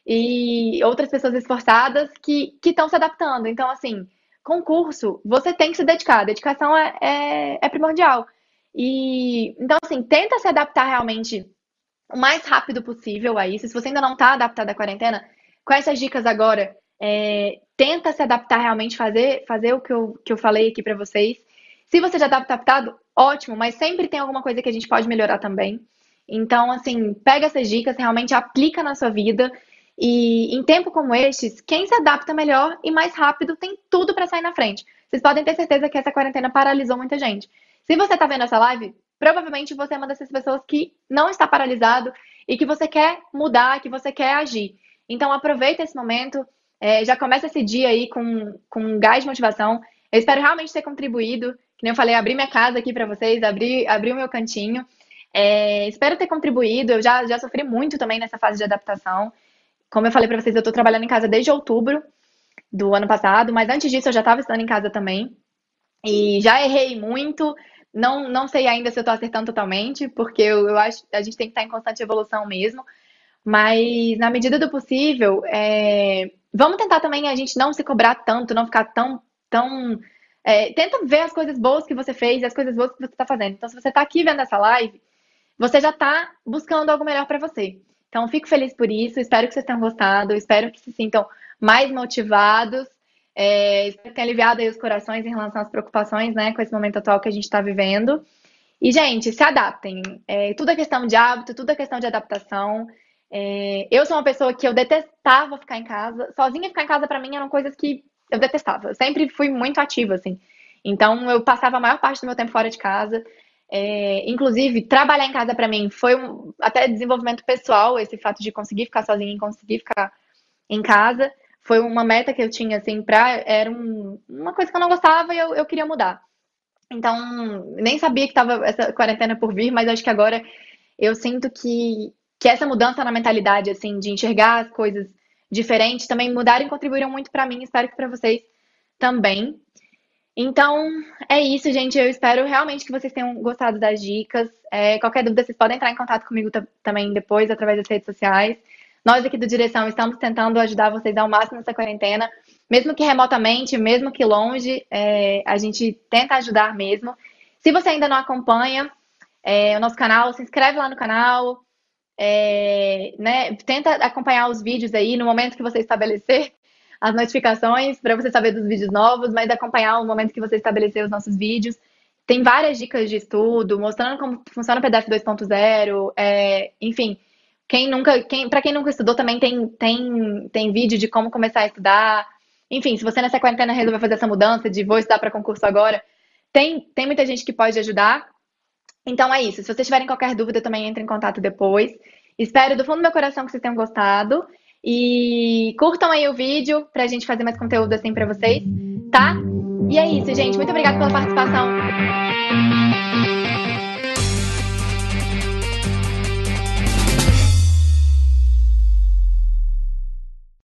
e outras pessoas esforçadas que estão se adaptando. Então, assim, concurso, você tem que se dedicar, dedicação é, é, é primordial. E então, assim, tenta se adaptar realmente o mais rápido possível a isso. Se você ainda não está adaptado à quarentena, com essas dicas agora, é, tenta se adaptar realmente, fazer, fazer o que eu, que eu falei aqui para vocês. Se você já está adaptado, ótimo, mas sempre tem alguma coisa que a gente pode melhorar também. Então, assim, pega essas dicas, realmente aplica na sua vida. E em tempo como estes, quem se adapta melhor e mais rápido tem tudo para sair na frente. Vocês podem ter certeza que essa quarentena paralisou muita gente. Se você está vendo essa live, provavelmente você é uma dessas pessoas que não está paralisado e que você quer mudar, que você quer agir. Então aproveita esse momento, é, já começa esse dia aí com, com gás de motivação. Eu espero realmente ter contribuído, que nem eu falei, abrir minha casa aqui para vocês, abrir, abrir o meu cantinho. É, espero ter contribuído. Eu já, já sofri muito também nessa fase de adaptação. Como eu falei para vocês, eu estou trabalhando em casa desde outubro do ano passado, mas antes disso eu já estava estando em casa também. E já errei muito, não, não sei ainda se eu estou acertando totalmente, porque eu, eu acho que a gente tem que estar em constante evolução mesmo. Mas na medida do possível, é, vamos tentar também a gente não se cobrar tanto, não ficar tão, tão. É, tenta ver as coisas boas que você fez e as coisas boas que você está fazendo. Então, se você está aqui vendo essa live, você já está buscando algo melhor para você. Então, fico feliz por isso. Espero que vocês tenham gostado. Espero que se sintam mais motivados é, espero que tenha aliviado aí os corações em relação às preocupações, né, com esse momento atual que a gente está vivendo. E, gente, se adaptem. É, tudo é questão de hábito, tudo é questão de adaptação. É, eu sou uma pessoa que eu detestava ficar em casa. Sozinha ficar em casa, para mim, eram coisas que eu detestava. Eu sempre fui muito ativa, assim. Então, eu passava a maior parte do meu tempo fora de casa. É, inclusive, trabalhar em casa para mim foi um, até desenvolvimento pessoal, esse fato de conseguir ficar sozinha e conseguir ficar em casa foi uma meta que eu tinha, assim, pra. Era um, uma coisa que eu não gostava e eu, eu queria mudar. Então, nem sabia que tava essa quarentena por vir, mas acho que agora eu sinto que, que essa mudança na mentalidade, assim, de enxergar as coisas diferentes, também mudaram e contribuíram muito para mim, espero que para vocês também. Então, é isso, gente. Eu espero realmente que vocês tenham gostado das dicas. É, qualquer dúvida, vocês podem entrar em contato comigo também depois, através das redes sociais. Nós aqui do Direção estamos tentando ajudar vocês ao máximo nessa quarentena, mesmo que remotamente, mesmo que longe, é, a gente tenta ajudar mesmo. Se você ainda não acompanha é, o nosso canal, se inscreve lá no canal, é, né, tenta acompanhar os vídeos aí no momento que você estabelecer as notificações para você saber dos vídeos novos, mas acompanhar o momento que você estabelecer os nossos vídeos. Tem várias dicas de estudo, mostrando como funciona o PDF 2.0, é, enfim, quem nunca, quem, para quem nunca estudou também tem, tem, tem vídeo de como começar a estudar. Enfim, se você nessa quarentena resolver fazer essa mudança de vou estudar para concurso agora, tem, tem muita gente que pode ajudar. Então é isso. Se vocês tiverem qualquer dúvida, também entre em contato depois. Espero do fundo do meu coração que vocês tenham gostado. E curtam aí o vídeo pra gente fazer mais conteúdo assim pra vocês, tá? E é isso, gente. Muito obrigada pela participação.